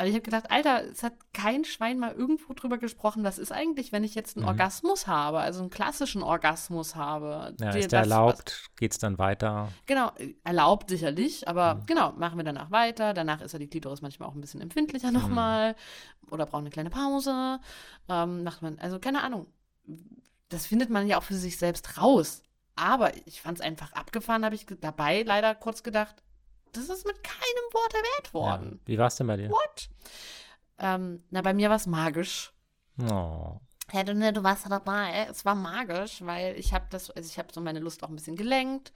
Weil ich habe gedacht, Alter, es hat kein Schwein mal irgendwo drüber gesprochen, was ist eigentlich, wenn ich jetzt einen Mhm. Orgasmus habe, also einen klassischen Orgasmus habe. Ja, ist der was- erlaubt, geht es dann weiter? Genau, erlaubt sicherlich, aber Mhm. genau, machen wir danach weiter. Danach ist ja die Klitoris manchmal auch ein bisschen empfindlicher nochmal oder braucht eine kleine Pause. Ähm, macht man, also keine Ahnung. Das findet man ja auch für sich selbst raus. Aber ich fand es einfach abgefahren, habe ich dabei leider kurz gedacht, das ist mit keinem Wort erwähnt worden. Ja. Wie war es denn bei dir? What? Ähm, na, bei mir war es magisch. Oh. Ja, du, ne, du warst dabei. Es war magisch, weil ich habe das, also ich habe so meine Lust auch ein bisschen gelenkt.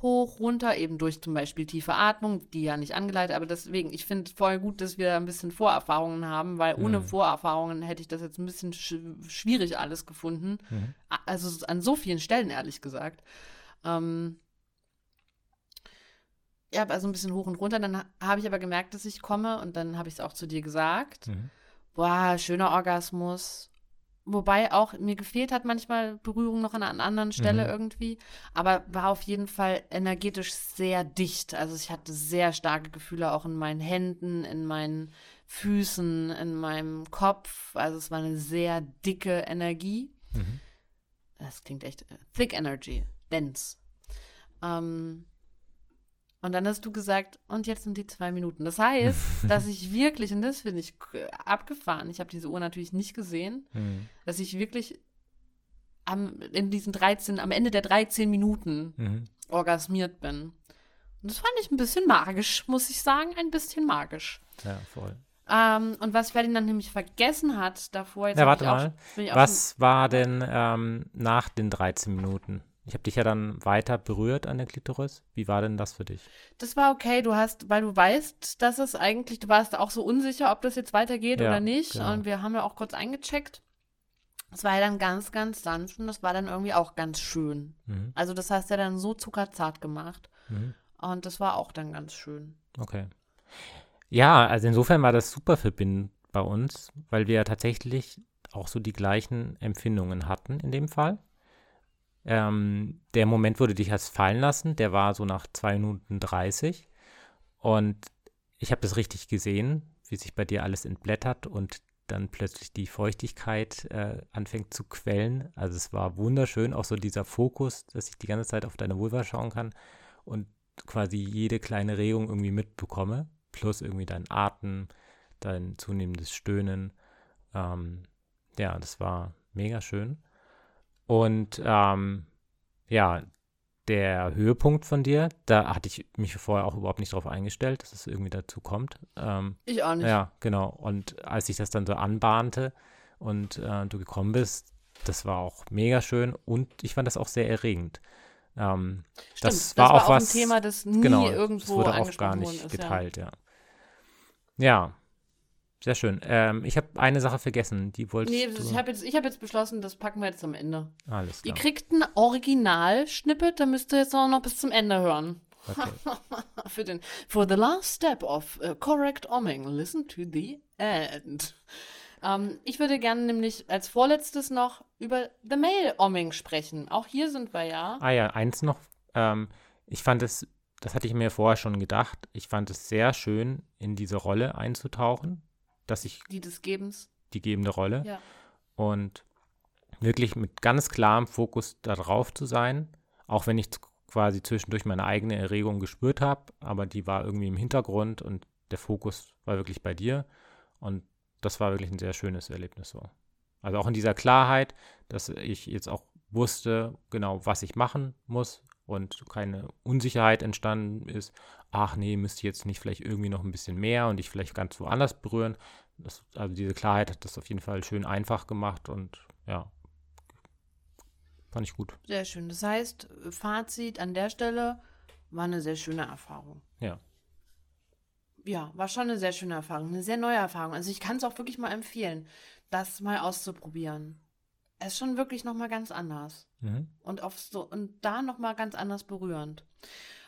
Hoch, runter, eben durch zum Beispiel tiefe Atmung, die ja nicht angeleitet, aber deswegen, ich finde voll gut, dass wir ein bisschen Vorerfahrungen haben, weil ohne Mhm. Vorerfahrungen hätte ich das jetzt ein bisschen sch schwierig alles gefunden. Mhm. Also an so vielen Stellen, ehrlich gesagt. Ähm, ja, also ein bisschen hoch und runter. Dann ha- habe ich aber gemerkt, dass ich komme und dann habe ich es auch zu dir gesagt Mhm. boah, schöner Orgasmus, Wobei auch mir gefehlt hat manchmal Berührung noch an einer anderen Stelle Mhm. irgendwie. Aber war auf jeden Fall energetisch sehr dicht. Also ich hatte sehr starke Gefühle auch in meinen Händen, in meinen Füßen, in meinem Kopf. Also es war eine sehr dicke Energie. Mhm. Das klingt echt äh, thick energy, dense. Ähm, und dann hast du gesagt, und jetzt sind die zwei Minuten. Das heißt, dass ich wirklich, und das finde ich abgefahren, ich habe diese Uhr natürlich nicht gesehen, Mhm. dass ich wirklich am, in diesen 13, am Ende der 13 Minuten Mhm. orgasmiert bin. Und das fand ich ein bisschen magisch, muss ich sagen, ein bisschen magisch. Ja, voll. Ähm, und was Ferdinand nämlich vergessen hat davor, jetzt Ja, warte auch, mal. Was war denn ähm, nach den 13 Minuten? Ich habe dich ja dann weiter berührt an der Klitoris. Wie war denn das für dich? Das war okay, du hast, weil du weißt, dass es eigentlich, du warst auch so unsicher, ob das jetzt weitergeht Ja, oder nicht. genau. Und wir haben ja auch kurz eingecheckt. Es war ja dann ganz, ganz sanft und das war dann irgendwie auch ganz schön. Mhm. Also das hast du ja dann so zuckerzart gemacht. Mhm. Und das war auch dann ganz schön. Okay. Ja, also insofern war das super verbindend bei uns, weil wir ja tatsächlich auch so die gleichen Empfindungen hatten in dem Fall. Ähm, der Moment, wo du dich hast fallen lassen, der war so nach 2 Minuten 30. Und ich habe das richtig gesehen, wie sich bei dir alles entblättert und dann plötzlich die Feuchtigkeit äh, anfängt zu quellen. Also es war wunderschön, auch so dieser Fokus, dass ich die ganze Zeit auf deine Vulva schauen kann und quasi jede kleine Regung irgendwie mitbekomme, plus irgendwie dein Atem, dein zunehmendes Stöhnen. Ähm, ja, das war mega schön. Und ähm, ja, der Höhepunkt von dir, da hatte ich mich vorher auch überhaupt nicht drauf eingestellt, dass es irgendwie dazu kommt. Ähm, Ich auch nicht. ja, genau. Und als sich das dann so anbahnte und äh, du gekommen bist, das war auch mega schön und ich fand das auch sehr erregend. Ähm, Stimmt, das war auch was- ein Thema, das nie genau, das irgendwo wurde auch gar nicht ist. geteilt, ja. Ja, sehr schön. Ähm, ich habe eine Sache vergessen, die Ja. wolltest Nee, ich habe jetzt, ich hab jetzt beschlossen, das packen wir jetzt am Ende. Alles Ihr klar. kriegt ein Original-Schnippet, da müsst ihr jetzt auch noch bis zum Ende hören. Okay. Für den, for the last step of uh, correct omming, listen to the end. Ähm, ich würde gerne nämlich als vorletztes noch über the male omming sprechen. Auch hier sind wir ja. Ah ja, eins noch. Ähm, ich fand es, das hatte ich mir vorher schon gedacht, ich fand es sehr schön, in diese Rolle einzutauchen, dass ich Die des Gebens. die gebende Rolle Ja. und wirklich mit ganz klarem Fokus darauf zu sein, auch wenn ich quasi zwischendurch meine eigene Erregung gespürt habe, aber die war irgendwie im Hintergrund und der Fokus war wirklich bei dir und das war wirklich ein sehr schönes Erlebnis so. Also auch in dieser Klarheit, dass ich jetzt auch wusste, genau, was ich machen muss und keine Unsicherheit entstanden ist, ach nee, müsste jetzt nicht vielleicht irgendwie noch ein bisschen mehr und ich vielleicht ganz woanders berühren. Das, also diese Klarheit hat das auf jeden Fall schön einfach gemacht und ja, fand ich gut. Sehr schön. Das heißt, Fazit an der Stelle war eine sehr schöne Erfahrung. Ja. Ja, war schon eine sehr schöne Erfahrung, eine sehr neue Erfahrung. Also ich kann es auch wirklich mal empfehlen, das mal auszuprobieren. Es ist schon wirklich noch mal ganz anders Mhm. und auf so und da noch mal ganz anders berührend.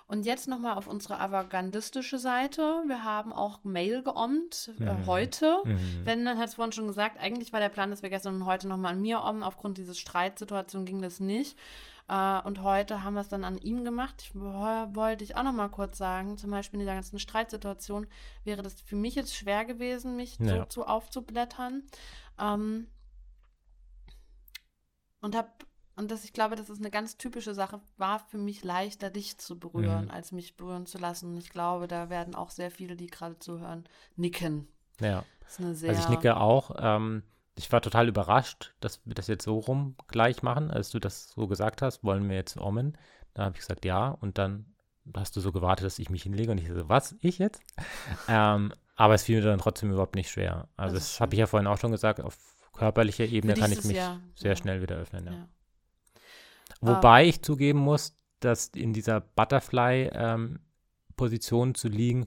Und jetzt noch mal auf unsere avantgardistische Seite. Wir haben auch Mail geommt äh, Mhm. heute. Mhm. Wenn, dann hat es vorhin schon gesagt, eigentlich war der Plan, dass wir gestern und heute nochmal an mir ommen. Aufgrund dieser Streitsituation ging das nicht. Äh, und heute haben wir es dann an ihm gemacht. Ich, wo- wollte ich auch nochmal kurz sagen, zum Beispiel in dieser ganzen Streitsituation wäre das für mich jetzt schwer gewesen, mich so Ja. zu aufzublättern. Ähm, und hab, und das, ich glaube, das ist eine ganz typische Sache, war für mich leichter, dich zu berühren, Mhm. als mich berühren zu lassen. Und ich glaube, da werden auch sehr viele, die gerade zuhören, nicken. Ja. Das ist eine sehr. Also ich nicke auch. Ähm, ich war total überrascht, dass wir das jetzt so rum gleich machen, als du das so gesagt hast, wollen wir jetzt ommen. Da habe ich gesagt, ja. Und dann hast du so gewartet, dass ich mich hinlege und ich so, was, ich jetzt? ähm, aber es fiel mir dann trotzdem überhaupt nicht schwer. Also Das das habe ich ja vorhin auch schon gesagt, auf körperlicher Ebene kann ich mich ja- sehr ja. schnell wieder öffnen. Ja. Wobei ich zugeben muss, dass in dieser Butterfly-Position zu liegen,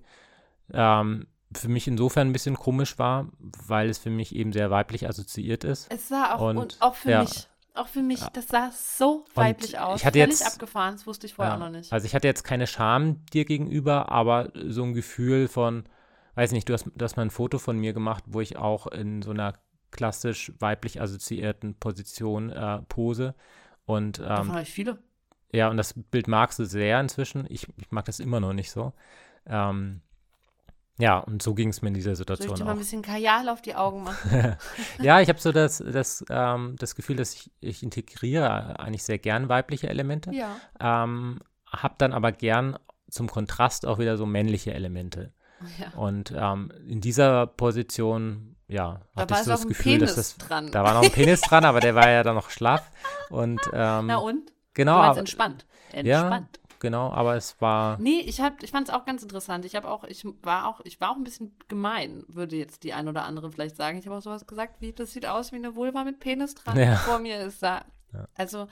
ähm, für mich insofern ein bisschen komisch war, weil es für mich eben sehr weiblich assoziiert ist. Es sah auch, und, Und- auch für ja. mich, auch für mich, das sah so weiblich aus. ich hatte Völlig jetzt- abgefahren, das wusste ich vorher Ja, auch noch nicht. Also ich hatte jetzt keine Scham dir gegenüber, aber so ein Gefühl von, weiß nicht, du hast, du hast mal ein Foto von mir gemacht, wo ich auch in so einer klassisch weiblich assoziierten Position, äh, Pose. Und Davon ähm, habe ich viele. ja, und das Bild magst du sehr inzwischen. Ich, ich mag das immer noch nicht so. Ähm, ja, und so ging es mir in dieser Soll ich Situation dir mal ein auch. bisschen Kajal auf die Augen machen? Ja, ich habe so das, das, ähm, das Gefühl, dass ich, ich integriere eigentlich sehr gern weibliche Elemente. ja. Ähm, habe dann aber gern zum Kontrast auch wieder so männliche Elemente. ja. Und ähm, in dieser Position, ja, Da war ich so das Gefühl, Penis dass das, dran. da war noch ein Penis dran, aber der war ja dann noch schlaff. Und ähm, Na und? genau, aber, entspannt. ja. Entspannt. genau, aber es war, Nee, ich hab, ich fand es auch ganz interessant. Ich habe auch, ich war auch, ich war auch ein bisschen gemein, würde jetzt die ein oder andere vielleicht sagen. Ich habe auch sowas gesagt, wie das sieht aus wie eine Vulva mit Penis dran Ja. vor mir ist da. Ja. Also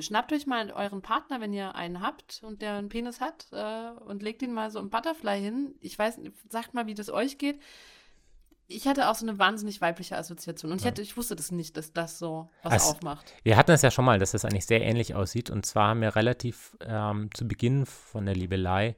schnappt euch mal euren Partner, wenn ihr einen habt und der einen Penis hat, äh, und legt ihn mal so im Butterfly hin. Ich weiß, sagt mal, wie das euch geht. Ich hatte auch so eine wahnsinnig weibliche Assoziation und ich Ja. hätte, ich wusste das nicht, dass das so was Also, aufmacht. wir hatten es ja schon mal, dass das eigentlich sehr ähnlich aussieht. Und zwar haben wir relativ ähm, zu Beginn von der Liebelei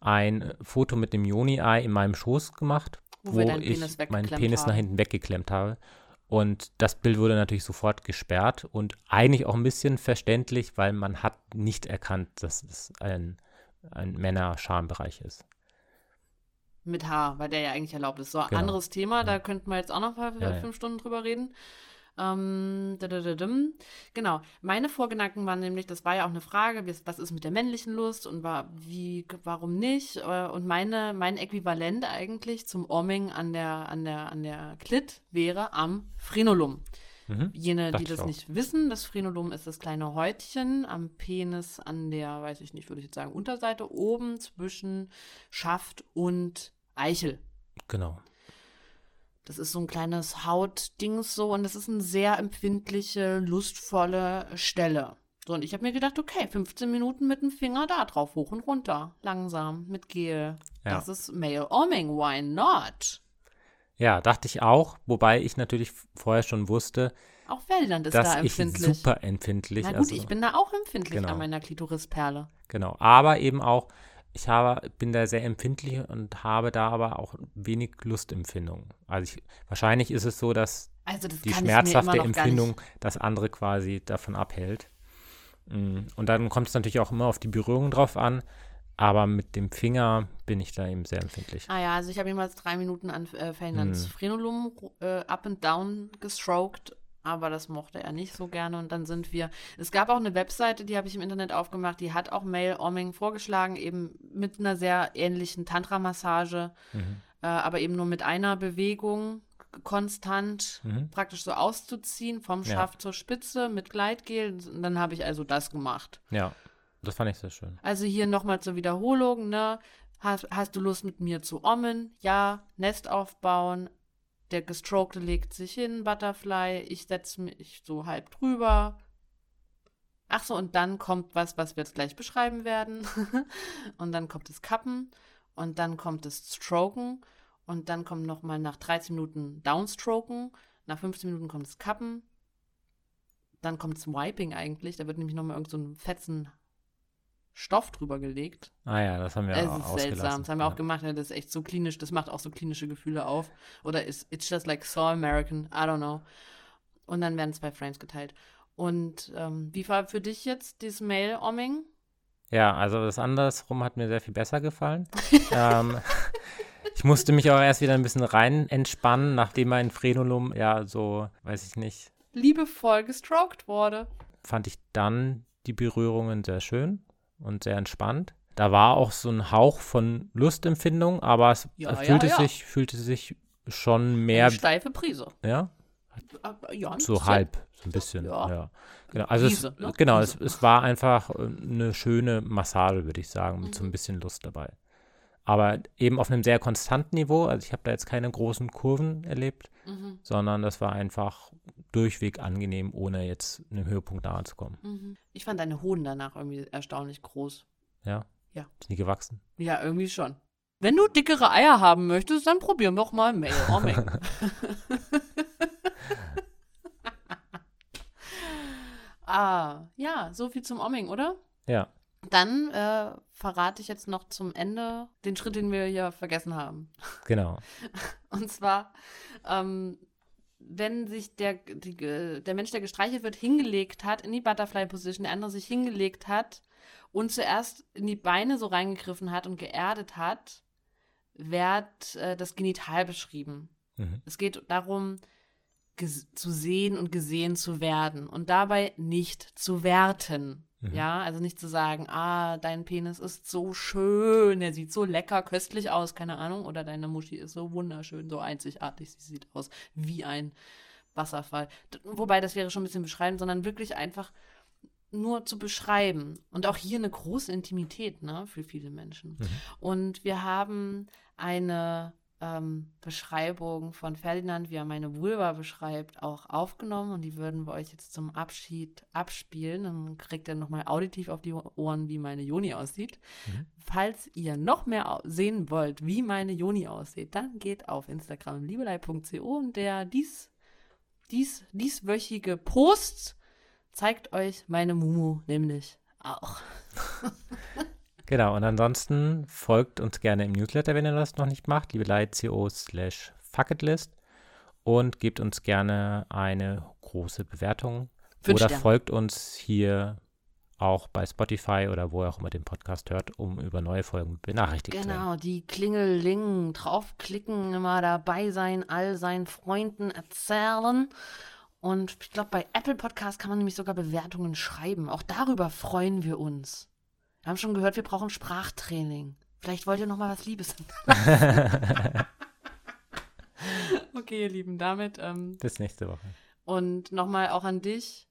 ein Foto mit dem Joni-Ei in meinem Schoß gemacht, Wo wo, ich Penis meinen Penis nach haben. hinten weggeklemmt habe. Und das Bild wurde natürlich sofort gesperrt und eigentlich auch ein bisschen verständlich, weil man hat nicht erkannt, dass es ein, ein Männer-Schambereich ist. Mit Haar, weil der ja eigentlich erlaubt ist. So, Genau. anderes Thema, Ja. da könnten wir jetzt auch noch mal Ja, fünf Stunden drüber reden. Ähm, genau. Meine Vorgedanken waren nämlich, das war ja auch eine Frage, was ist mit der männlichen Lust und war, wie, warum nicht? Äh, Und meine, mein Äquivalent eigentlich zum Orming an der, an der, an der Klit wäre am Frenulum. Mhm. Jene, Dachte die das auch. nicht wissen, das Frenulum ist das kleine Häutchen am Penis an der, weiß ich nicht, würde ich jetzt sagen, Unterseite oben zwischen Schaft und Eichel. Genau. Das ist so ein kleines Hautdings so und das ist eine sehr empfindliche, lustvolle Stelle. So, und ich habe mir gedacht, okay, 15 Minuten mit dem Finger da drauf, hoch und runter, langsam, mit Gel. Ja. Das ist Male Orming, why not? Ja, dachte ich auch, wobei ich natürlich vorher schon wusste, Auch Ferdinand ist dass da ich empfindlich. super empfindlich Na gut, also, ich bin da auch empfindlich Genau. an meiner Klitorisperle. Genau, aber eben auch, ich habe, bin da sehr empfindlich und habe da aber auch wenig Lustempfindung. Also ich, wahrscheinlich ist es so, dass Also die schmerzhafte Empfindung das andere quasi davon abhält. Mm, Und dann kommt es natürlich auch immer auf die Berührung drauf an, aber mit dem Finger bin ich da eben sehr empfindlich. Ah ja, also ich habe jemals drei Minuten an äh, Ferdinands Hm. Frenulum äh, up and down gestroked, aber das mochte er nicht so gerne und dann sind wir, es gab auch eine Webseite, die habe ich im Internet aufgemacht, die hat auch Male Orming vorgeschlagen, eben mit einer sehr ähnlichen Tantra-Massage, Mhm. äh, aber eben nur mit einer Bewegung konstant Mhm. praktisch so auszuziehen, vom Ja. Schaft zur Spitze mit Gleitgel. Und dann habe ich also das gemacht. Ja, das fand ich sehr schön. Also hier nochmal zur Wiederholung, ne? Hast, hast du Lust mit mir zu ommen? Ja, Nest aufbauen. Der gestrokte legt sich hin, Butterfly. Ich setze mich so halb drüber. Ach so, und dann kommt was, was wir jetzt gleich beschreiben werden. und dann kommt das Kappen. Und dann kommt das Stroken. Und dann kommt nochmal nach 13 Minuten Downstroken. Nach 15 Minuten kommt das Kappen. Dann kommt das Wiping eigentlich. Da wird nämlich nochmal irgend so ein fetzen Stoff drüber gelegt. Ah ja, das haben wir Es auch ist seltsam. Das haben wir auch ja. gemacht. Ja, das ist echt so klinisch. Das macht auch so klinische Gefühle auf. Oder ist it's just like so American. I don't know. Und dann werden zwei Frames geteilt. Und ähm, wie war für dich jetzt dieses Mail-Omming? Ja, also das andersrum hat mir sehr viel besser gefallen. ähm, ich musste mich auch erst wieder ein bisschen rein entspannen, nachdem mein Frenulum ja so, weiß ich nicht, Liebevoll gestroked wurde. fand ich dann die Berührungen sehr schön und sehr entspannt. Da war auch so ein Hauch von Lustempfindung, aber es Ja, es ja, fühlte ja. sich fühlte sich schon mehr, Eine steife Prise. ja, ja, so sehr- halb, so ein bisschen, Ja. Genau, also Prise, es, ne? genau, es, es war einfach äh, eine schöne Massage, würde ich sagen, mit so Mhm. ein bisschen Lust dabei. Aber eben auf einem sehr konstanten Niveau, also ich habe da jetzt keine großen Kurven erlebt, Mhm, sondern das war einfach durchweg angenehm, ohne jetzt einem Höhepunkt nahe zu kommen. mhm. Ich fand deine Hoden danach irgendwie erstaunlich groß. Ja? Ja. Ist nie gewachsen. Ja, irgendwie schon. Wenn du dickere Eier haben möchtest, dann probier doch mal Mail-Omming. ah, ja, so viel zum Omming, oder? Ja. Dann äh, verrate ich jetzt noch zum Ende den Schritt, den wir hier vergessen haben. Genau. Und zwar, ähm, wenn sich der, die, der Mensch, der gestreichelt wird, hingelegt hat in die Butterfly Position, der andere sich hingelegt hat und zuerst in die Beine so reingegriffen hat und geerdet hat, wird äh, das Genital beschrieben. Mhm. Es geht darum, zu sehen und gesehen zu werden und dabei nicht zu werten. Mhm. Ja, also nicht zu sagen, ah, dein Penis ist so schön, er sieht so lecker, köstlich aus, keine Ahnung, oder deine Muschi ist so wunderschön, so einzigartig, sie sieht aus wie ein Wasserfall. Wobei das wäre schon ein bisschen beschreibend, sondern wirklich einfach nur zu beschreiben. Und auch hier eine große Intimität, ne, für viele Menschen. Mhm. Und wir haben eine ähm, Beschreibung von Ferdinand, wie er meine Vulva beschreibt, auch aufgenommen und die würden wir euch jetzt zum Abschied abspielen. Dann kriegt ihr nochmal auditiv auf die Ohren, wie meine Joni aussieht. Mhm. Falls ihr noch mehr sehen wollt, wie meine Joni aussieht, dann geht auf Instagram liebelei.co und der dies, dies, dieswöchige Post zeigt euch meine Mumu nämlich auch. Genau, und ansonsten folgt uns gerne im Newsletter, wenn ihr das noch nicht macht, liebelei.co slash fucketlist und gebt uns gerne eine große Bewertung Wünsch oder dir. folgt uns hier auch bei Spotify oder wo ihr auch immer den Podcast hört, um über neue Folgen benachrichtigt zu werden. Genau, die Klingeling draufklicken, immer dabei sein, all seinen Freunden erzählen. Und ich glaube, bei Apple Podcast kann man nämlich sogar Bewertungen schreiben. Auch darüber freuen wir uns. Wir haben schon gehört, wir brauchen Sprachtraining. Vielleicht wollt ihr noch mal was Liebes. okay, ihr Lieben, damit. Ähm, Bis nächste Woche. Und nochmal auch an dich.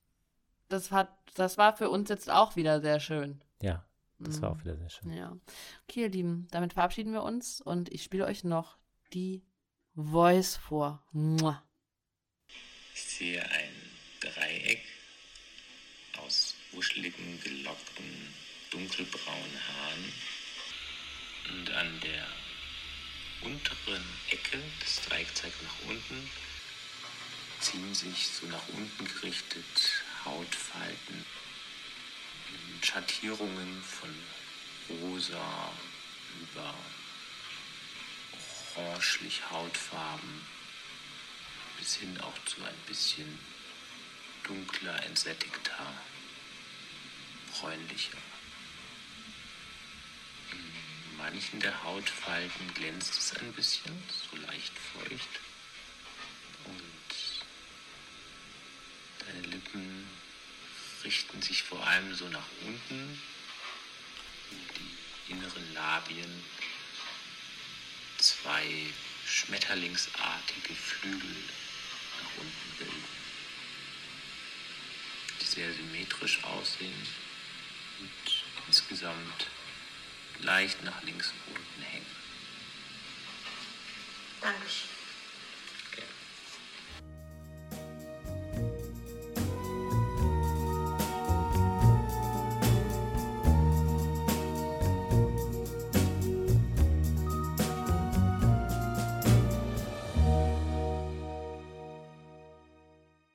Das, hat, das war für uns jetzt auch wieder sehr schön. Ja, das war auch mhm. wieder sehr schön. Ja. Okay, ihr Lieben, damit verabschieden wir uns und ich spiele euch noch die Voice vor. Mua. Ich sehe ein Dreieck aus wuscheligen, gelockten dunkelbraunen Haaren und an der unteren Ecke, das Dreieck zeigt nach unten, ziehen sich so nach unten gerichtet Hautfalten, Schattierungen von rosa über orangelich Hautfarben bis hin auch zu ein bisschen dunkler, entsättigter, bräunlicher manchen der Hautfalten glänzt es ein bisschen, so leicht feucht. Und deine Lippen richten sich vor allem so nach unten, die inneren Labien, zwei schmetterlingsartige Flügel nach unten bilden, die sehr symmetrisch aussehen und insgesamt leicht nach links unten hängen. Dankeschön.